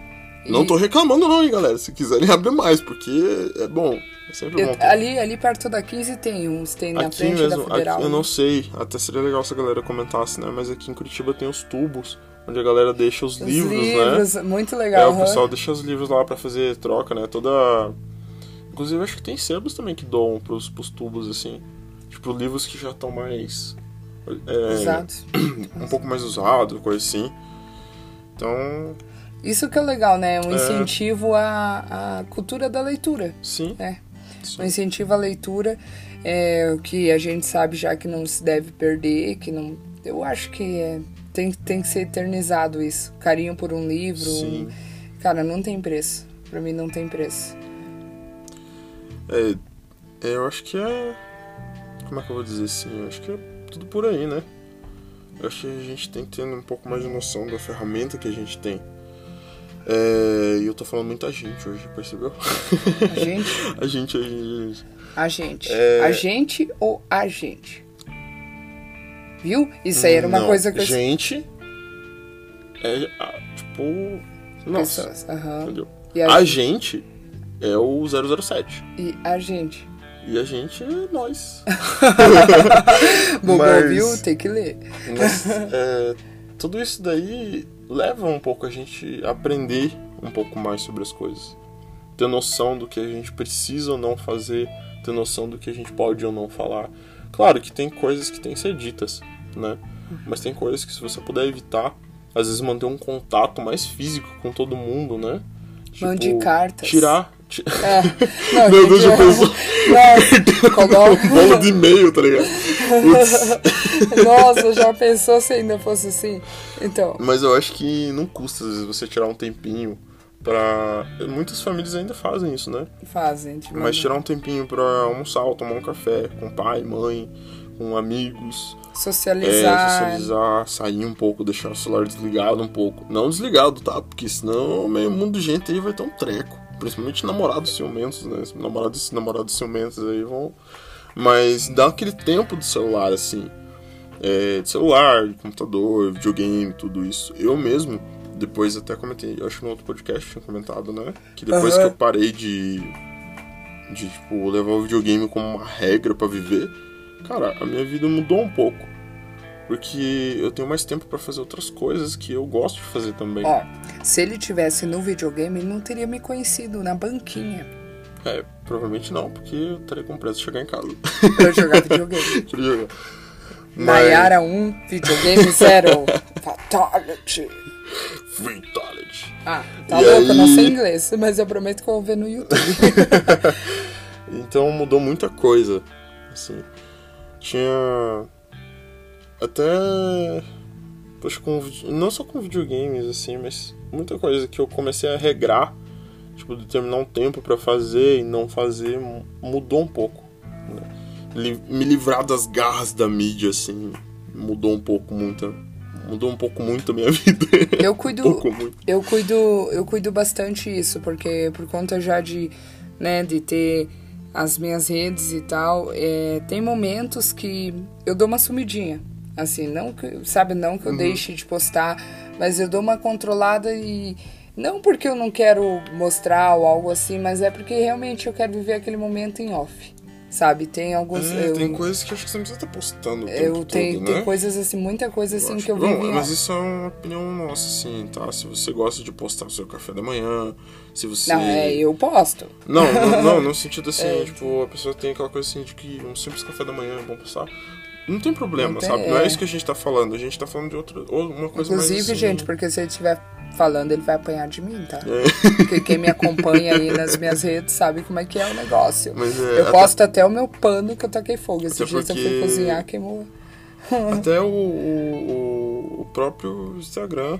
E- Não tô reclamando não, hein, galera. Se quiserem abrir mais, porque é bom. É sempre bom. ali, ali perto da 15 tem uns, tem na Aqui frente mesmo, da Federal. aqui, eu não sei, até seria legal se a galera comentasse, né? Mas aqui em Curitiba tem os tubos, onde a galera deixa os, Os livros, né? livros, muito É, legal. o aham. pessoal deixa os livros lá pra fazer troca, né? Toda. Inclusive, acho que tem sebos também que doam pros, pros tubos, assim. Tipo, livros que já estão mais. é, Usados. um pouco mais usados, coisa assim. Então, Isso que é legal, né? Um É. incentivo à, à cultura da leitura, sim. né? sim. Um incentivo à leitura, é, o que a gente sabe já que não se deve perder, que não... Eu acho que é, tem, tem que ser eternizado isso. Carinho por um livro. Sim. um- Cara, não tem preço. Pra mim não tem preço. É, é, eu acho que é. Como é que eu vou dizer assim? Eu acho que é tudo por aí, né? Eu acho que a gente tem que ter um pouco mais de noção da ferramenta que a gente tem. É, e eu tô falando muita gente hoje, percebeu? A gente, a gente, a gente. a gente. É. A gente ou a gente? Viu? Isso aí era uma Não, coisa que eu... Gente. É, ah, tipo. Nossa. Pessoas. Entendeu? E A a, gente é o 007. e a gente. E a gente é nós. Bobão, Mas- viu? Tem que ler. Mas é, tudo isso daí leva um pouco a gente a aprender um pouco mais sobre as coisas. Ter noção do que a gente precisa ou não fazer, ter noção do que a gente pode ou não falar. Claro que tem coisas que tem que ser ditas, né? Mas tem coisas que se você puder evitar, às vezes manter um contato mais físico com todo mundo, né? Mande cartas. Tirar. É. Não, Meu Deus, já pensou? Nossa, coloca- um bolo de e-mail, tá ligado? Nossa, já pensou se ainda fosse assim? Então, Mas eu acho que não custa, às vezes, você tirar um tempinho pra. Muitas famílias ainda fazem isso, né? fazem. Tipo, Mas tirar um tempinho pra almoçar tomar um café com pai, mãe, com amigos. É, socializar. socializar, sair um pouco, deixar o celular desligado um pouco. Não desligado, tá? Porque senão meio mundo de gente aí vai ter um treco. Principalmente namorados ciumentos, né? Namorados, namorados ciumentos aí vão. Mas dá aquele tempo do celular, assim. É, de celular, de computador, videogame, tudo isso. Eu mesmo, depois até comentei, eu acho que no outro podcast tinha comentado, né? Que depois Aham. que eu parei de. De, tipo, levar o videogame como uma regra pra viver, cara, a minha vida mudou um pouco. Porque eu tenho mais tempo pra fazer outras coisas que eu gosto de fazer também. Ó, se ele tivesse no videogame, ele não teria me conhecido na banquinha É, provavelmente não, porque eu estaria com pressa de chegar em casa. pra jogar videogame. pra jogar. Mas- Nayara 1, videogame 0. Fatality. Fatality. Ah, tá E louco, eu não aí- sei inglês, mas eu prometo que eu vou ver no YouTube. Então mudou muita coisa. Assim. Tinha. Até. Poxa, com. Não só com videogames, assim, mas muita coisa que eu comecei a regrar. Tipo, determinar um tempo pra fazer e não fazer mu- mudou um pouco. né? Me livrar das garras da mídia, assim, mudou um pouco muito. Mudou um pouco muito a minha vida. Eu um cuido, muito. eu cuido, eu cuido bastante isso, porque por conta já de, né, de ter as minhas redes e tal, é, tem momentos que eu dou uma sumidinha. Assim, não que, sabe, não que eu deixe de postar, mas eu dou uma controlada e não porque eu não quero mostrar ou algo assim, mas é porque realmente eu quero viver aquele momento em off. Sabe? Tem alguns É, eu, tem coisas que acho que você não precisa estar postando o tempo eu todo, tenho, né? tem coisas assim, muita coisa assim que eu vivo em Mas isso é uma opinião nossa, assim, tá? Se você gosta de postar o seu café da manhã, se você. Não, é, eu posto. Não, não, não, no sentido assim, É. tipo, a pessoa tem aquela coisa assim de que um simples café da manhã é bom postar. Não tem problema, Não tem- sabe? Não é é. isso que a gente tá falando. A gente tá falando de outra, ou uma coisa mais Inclusive, assim, gente, porque se ele estiver falando, ele vai apanhar de mim, tá? É. Porque quem me acompanha aí nas minhas redes sabe como é que é o negócio. Mas é, eu até- posto até o meu pano que eu taquei fogo. Esses Até dias eu porque- fui cozinhar, queimou. Até o, o, o próprio Instagram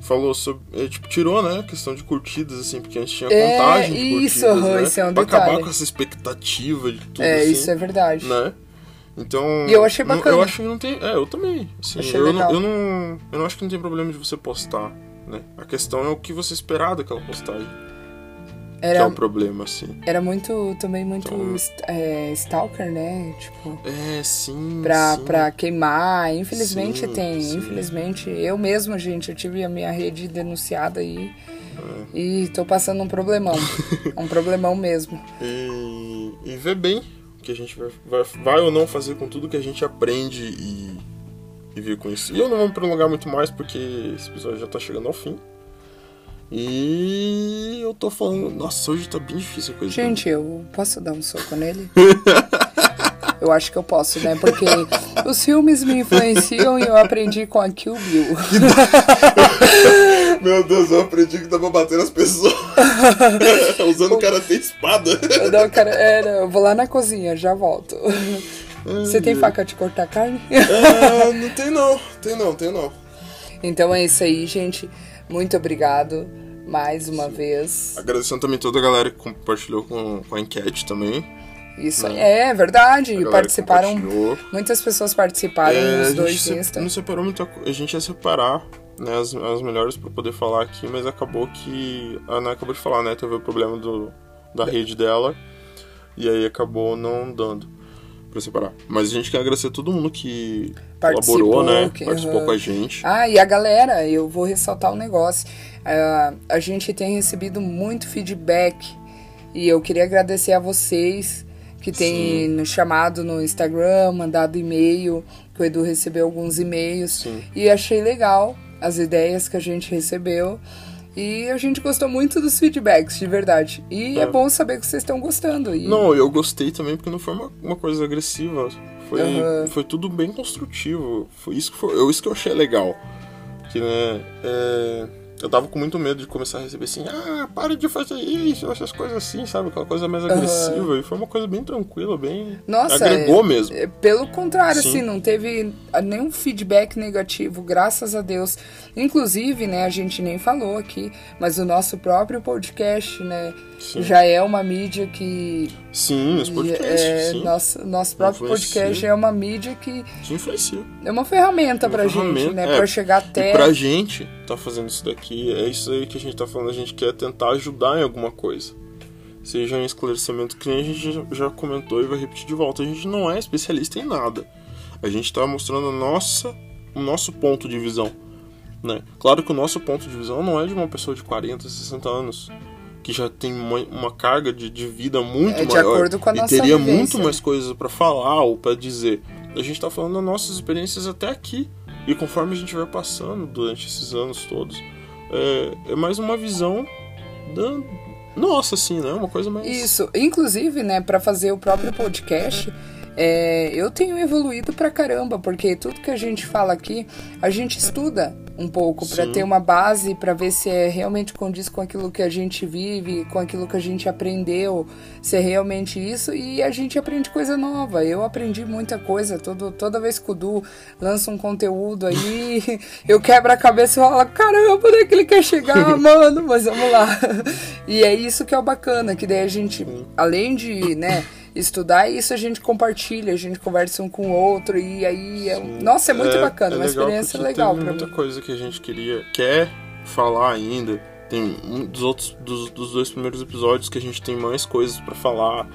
falou sobre. é, tipo, tirou, né? A questão de curtidas, assim, porque a gente tinha É, contagem de isso, curtidas, né? isso é um pra detalhe. acabar com essa expectativa de tudo, É, assim, isso é verdade. né? Então. E eu achei não- bacana. Eu acho que não tem. É, eu também. Assim, Achei eu, legal. não, eu não. Eu não acho que não tem problema de você postar, né? A questão é o que você esperar daquela postagem. Que é Era, o problema, assim. era muito, também muito Então- é, stalker, né? Tipo, É, sim. pra, sim. pra queimar. Infelizmente Sim, tem, sim. infelizmente. Eu mesma, gente, eu tive a minha rede denunciada aí. É. E tô passando um problemão. um problemão mesmo. E, e ver bem que a gente vai, vai, vai ou não fazer com tudo que a gente aprende e, e ver com isso. E eu não vou me prolongar muito mais porque esse episódio já tá chegando ao fim. E eu tô falando, nossa, hoje tá bem difícil a coisa. Gente, eu posso dar um soco nele? Eu acho que eu posso, né? Porque os filmes me influenciam e eu aprendi com a Kill Bill. Meu Deus, eu aprendi que dá pra bater nas pessoas. Usando o cara tem espada. Não, cara, é, não, eu vou lá na cozinha, já volto. Você tem faca de cortar carne? Ah, não tem não, tem não, tem não. Então é isso aí, gente. Muito obrigado mais uma vez. Agradecendo também toda a galera que compartilhou com, com a enquete também. Isso aí é verdade. Participaram. Muitas pessoas participaram É, nos dois se- não separou muita coisa. A gente ia separar né, as, as melhores pra poder falar aqui, mas acabou que. A Ana acabou de falar, né? Teve o problema do, da rede dela. E aí acabou não dando pra separar. Mas a gente quer agradecer a todo mundo que Participou, colaborou, né? que- Participou aham. com a gente. Ah, e a galera, eu vou ressaltar um negócio. Ah, a gente tem recebido muito feedback e eu queria agradecer a vocês que têm nos chamado no Instagram, mandado e-mail, que o Edu recebeu alguns e-mails Sim. e achei legal as ideias que a gente recebeu. E a gente gostou muito dos feedbacks, de verdade. E é, É. bom saber que vocês estão gostando. E Não, eu gostei também porque não foi uma, uma coisa agressiva. Foi, Aham. foi tudo bem construtivo. Foi isso que, foi, eu- isso que eu achei legal. Que, né, é, eu tava com muito medo de começar a receber assim, ah, para de fazer isso, essas coisas assim, sabe? Aquela coisa mais agressiva. E foi uma coisa bem tranquila, bem. Nossa, agregou é- mesmo. é, Pelo contrário, Sim. assim, não teve nenhum feedback negativo, graças a Deus. Inclusive, né, a gente nem falou aqui, mas o nosso próprio podcast, né, Sim. já é uma mídia que. Sim, os podcasts, é, sim. nosso, nosso próprio Influencia. podcast é uma mídia que Te influencia. é uma ferramenta Uma pra gente, ferramenta, né, é. pra chegar até. E pra gente tá fazendo isso daqui, é isso aí que a gente tá falando, a gente quer tentar ajudar em alguma coisa. Seja um esclarecimento que nem a gente já- comentou e vai repetir de volta. A gente não é especialista em nada. A gente tá mostrando a nossa, o nosso ponto de visão. Né? Claro que o nosso ponto de visão não é de uma pessoa de 40, 60 anos. Que já tem uma, uma carga de, de vida muito É de maior. acordo com a e nossa teria vivência. muito mais coisas pra falar ou pra dizer. A gente tá falando das nossas experiências até aqui. E conforme a gente vai passando durante esses anos todos, é, é mais uma visão da nossa, assim, né? Uma coisa mais. Isso, inclusive, né, pra fazer o próprio podcast, é, eu tenho evoluído pra caramba, porque tudo que a gente fala aqui, a gente estuda um pouco pra Sim. ter uma base, pra ver se é realmente condiz com aquilo que a gente vive, com aquilo que a gente aprendeu, se é realmente isso, e a gente aprende coisa nova. Eu aprendi muita coisa, todo, toda vez que o Du lança um conteúdo aí, eu quebro a cabeça e falo, caramba, onde é que ele quer chegar, mano? Mas vamos lá. E é isso que é o bacana, que daí a gente, além de, né, estudar, isso a gente compartilha, a gente conversa um com o outro, e aí é, nossa, é muito bacana, uma legal experiência legal pra muita mim. coisa que a gente queria, quer falar ainda. Tem um dos outros, dos, dos dois primeiros episódios que a gente tem mais coisas pra falar.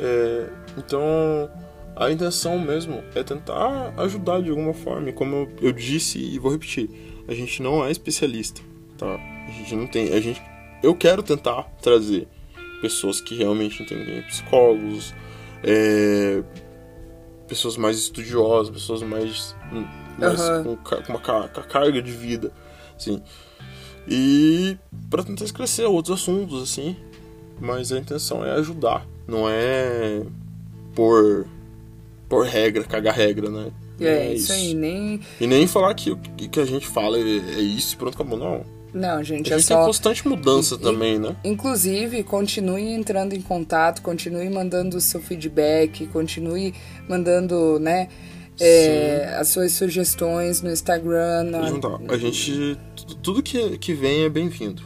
É, então, a intenção mesmo é tentar ajudar de alguma forma. E como eu, eu disse e vou repetir, a gente não é especialista, tá? A gente não tem, a gente, eu quero tentar trazer pessoas que realmente entendem, psicólogos, é, pessoas mais estudiosas, pessoas mais, mais Aham. com, com uma com carga de vida, assim. E para tentar esclarecer outros assuntos, assim. Mas a intenção é ajudar, não é por por regra, cagar regra, né? Não É, isso aí, nem. E nem falar que o que que a gente fala é, é isso e pronto, acabou. Não. Não, gente, A é tem só. constante mudança E- também, né? Inclusive, continue entrando em contato, continue mandando o seu feedback, continue mandando, né, é, as suas sugestões no Instagram. na- Juntar. A gente. tu- Tudo que, que vem é bem-vindo.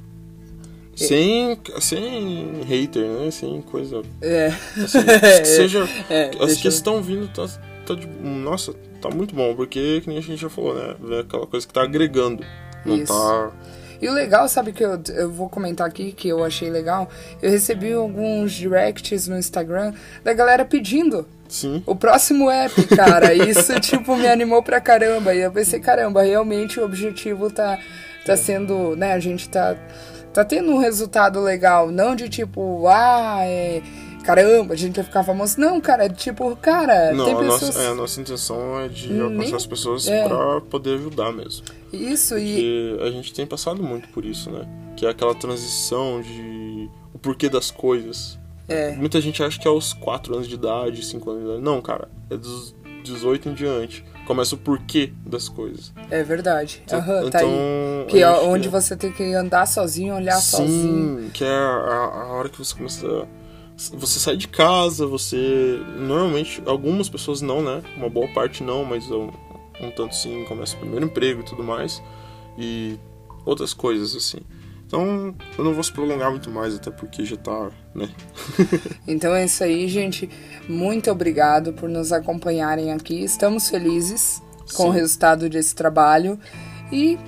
Sem, sem hater, né? Sem coisa. É. Assim, que seja. É, as deixa que estão vindo tá, tá de. Nossa, tá muito bom, porque, que nem a gente já falou, né? É aquela coisa que tá agregando. Não Isso. tá. E o legal, sabe que eu, eu vou comentar aqui, que eu achei legal? Eu recebi alguns directs no Instagram da galera pedindo Sim. o próximo app, cara. Isso, tipo, me animou pra caramba. E eu pensei, caramba, realmente o objetivo tá, tá sendo, né, a gente tá, tá tendo um resultado legal. Não de tipo, ah, é. Caramba, a gente vai ficar famoso. Não, cara, é tipo, cara, Não, tem a, pessoas. nossa, é, a nossa intenção é de Nem- alcançar as pessoas é. pra poder ajudar mesmo. Isso, e. Porque a gente tem passado muito por isso, né? Que é aquela transição de. o porquê das coisas. É. Muita gente acha que é aos 4 anos de idade, 5 anos de idade. Não, cara, é dos 18 em diante. Começa o porquê das coisas. É verdade. Então- Aham, tá aí. então, Que a é gente onde quer- você tem que andar sozinho, olhar Sim, sozinho. que é a, a hora que você começa. Você sai de casa, você. Normalmente, algumas pessoas não, né? Uma boa parte não, mas um, um tanto sim, começa o primeiro emprego e tudo mais. E outras coisas, assim. Então, eu não vou se prolongar muito mais, até porque já tá, né? Então é isso aí, gente. Muito obrigado por nos acompanharem aqui. Estamos felizes com Sim. o resultado desse trabalho. E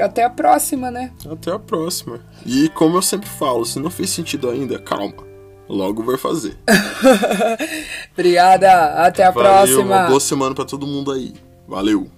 até a próxima, né? Até a próxima. E como eu sempre falo, se não fez sentido ainda, calma. Logo vai fazer. Obrigada. Até a Valeu, próxima. uma boa semana pra todo mundo aí. Valeu!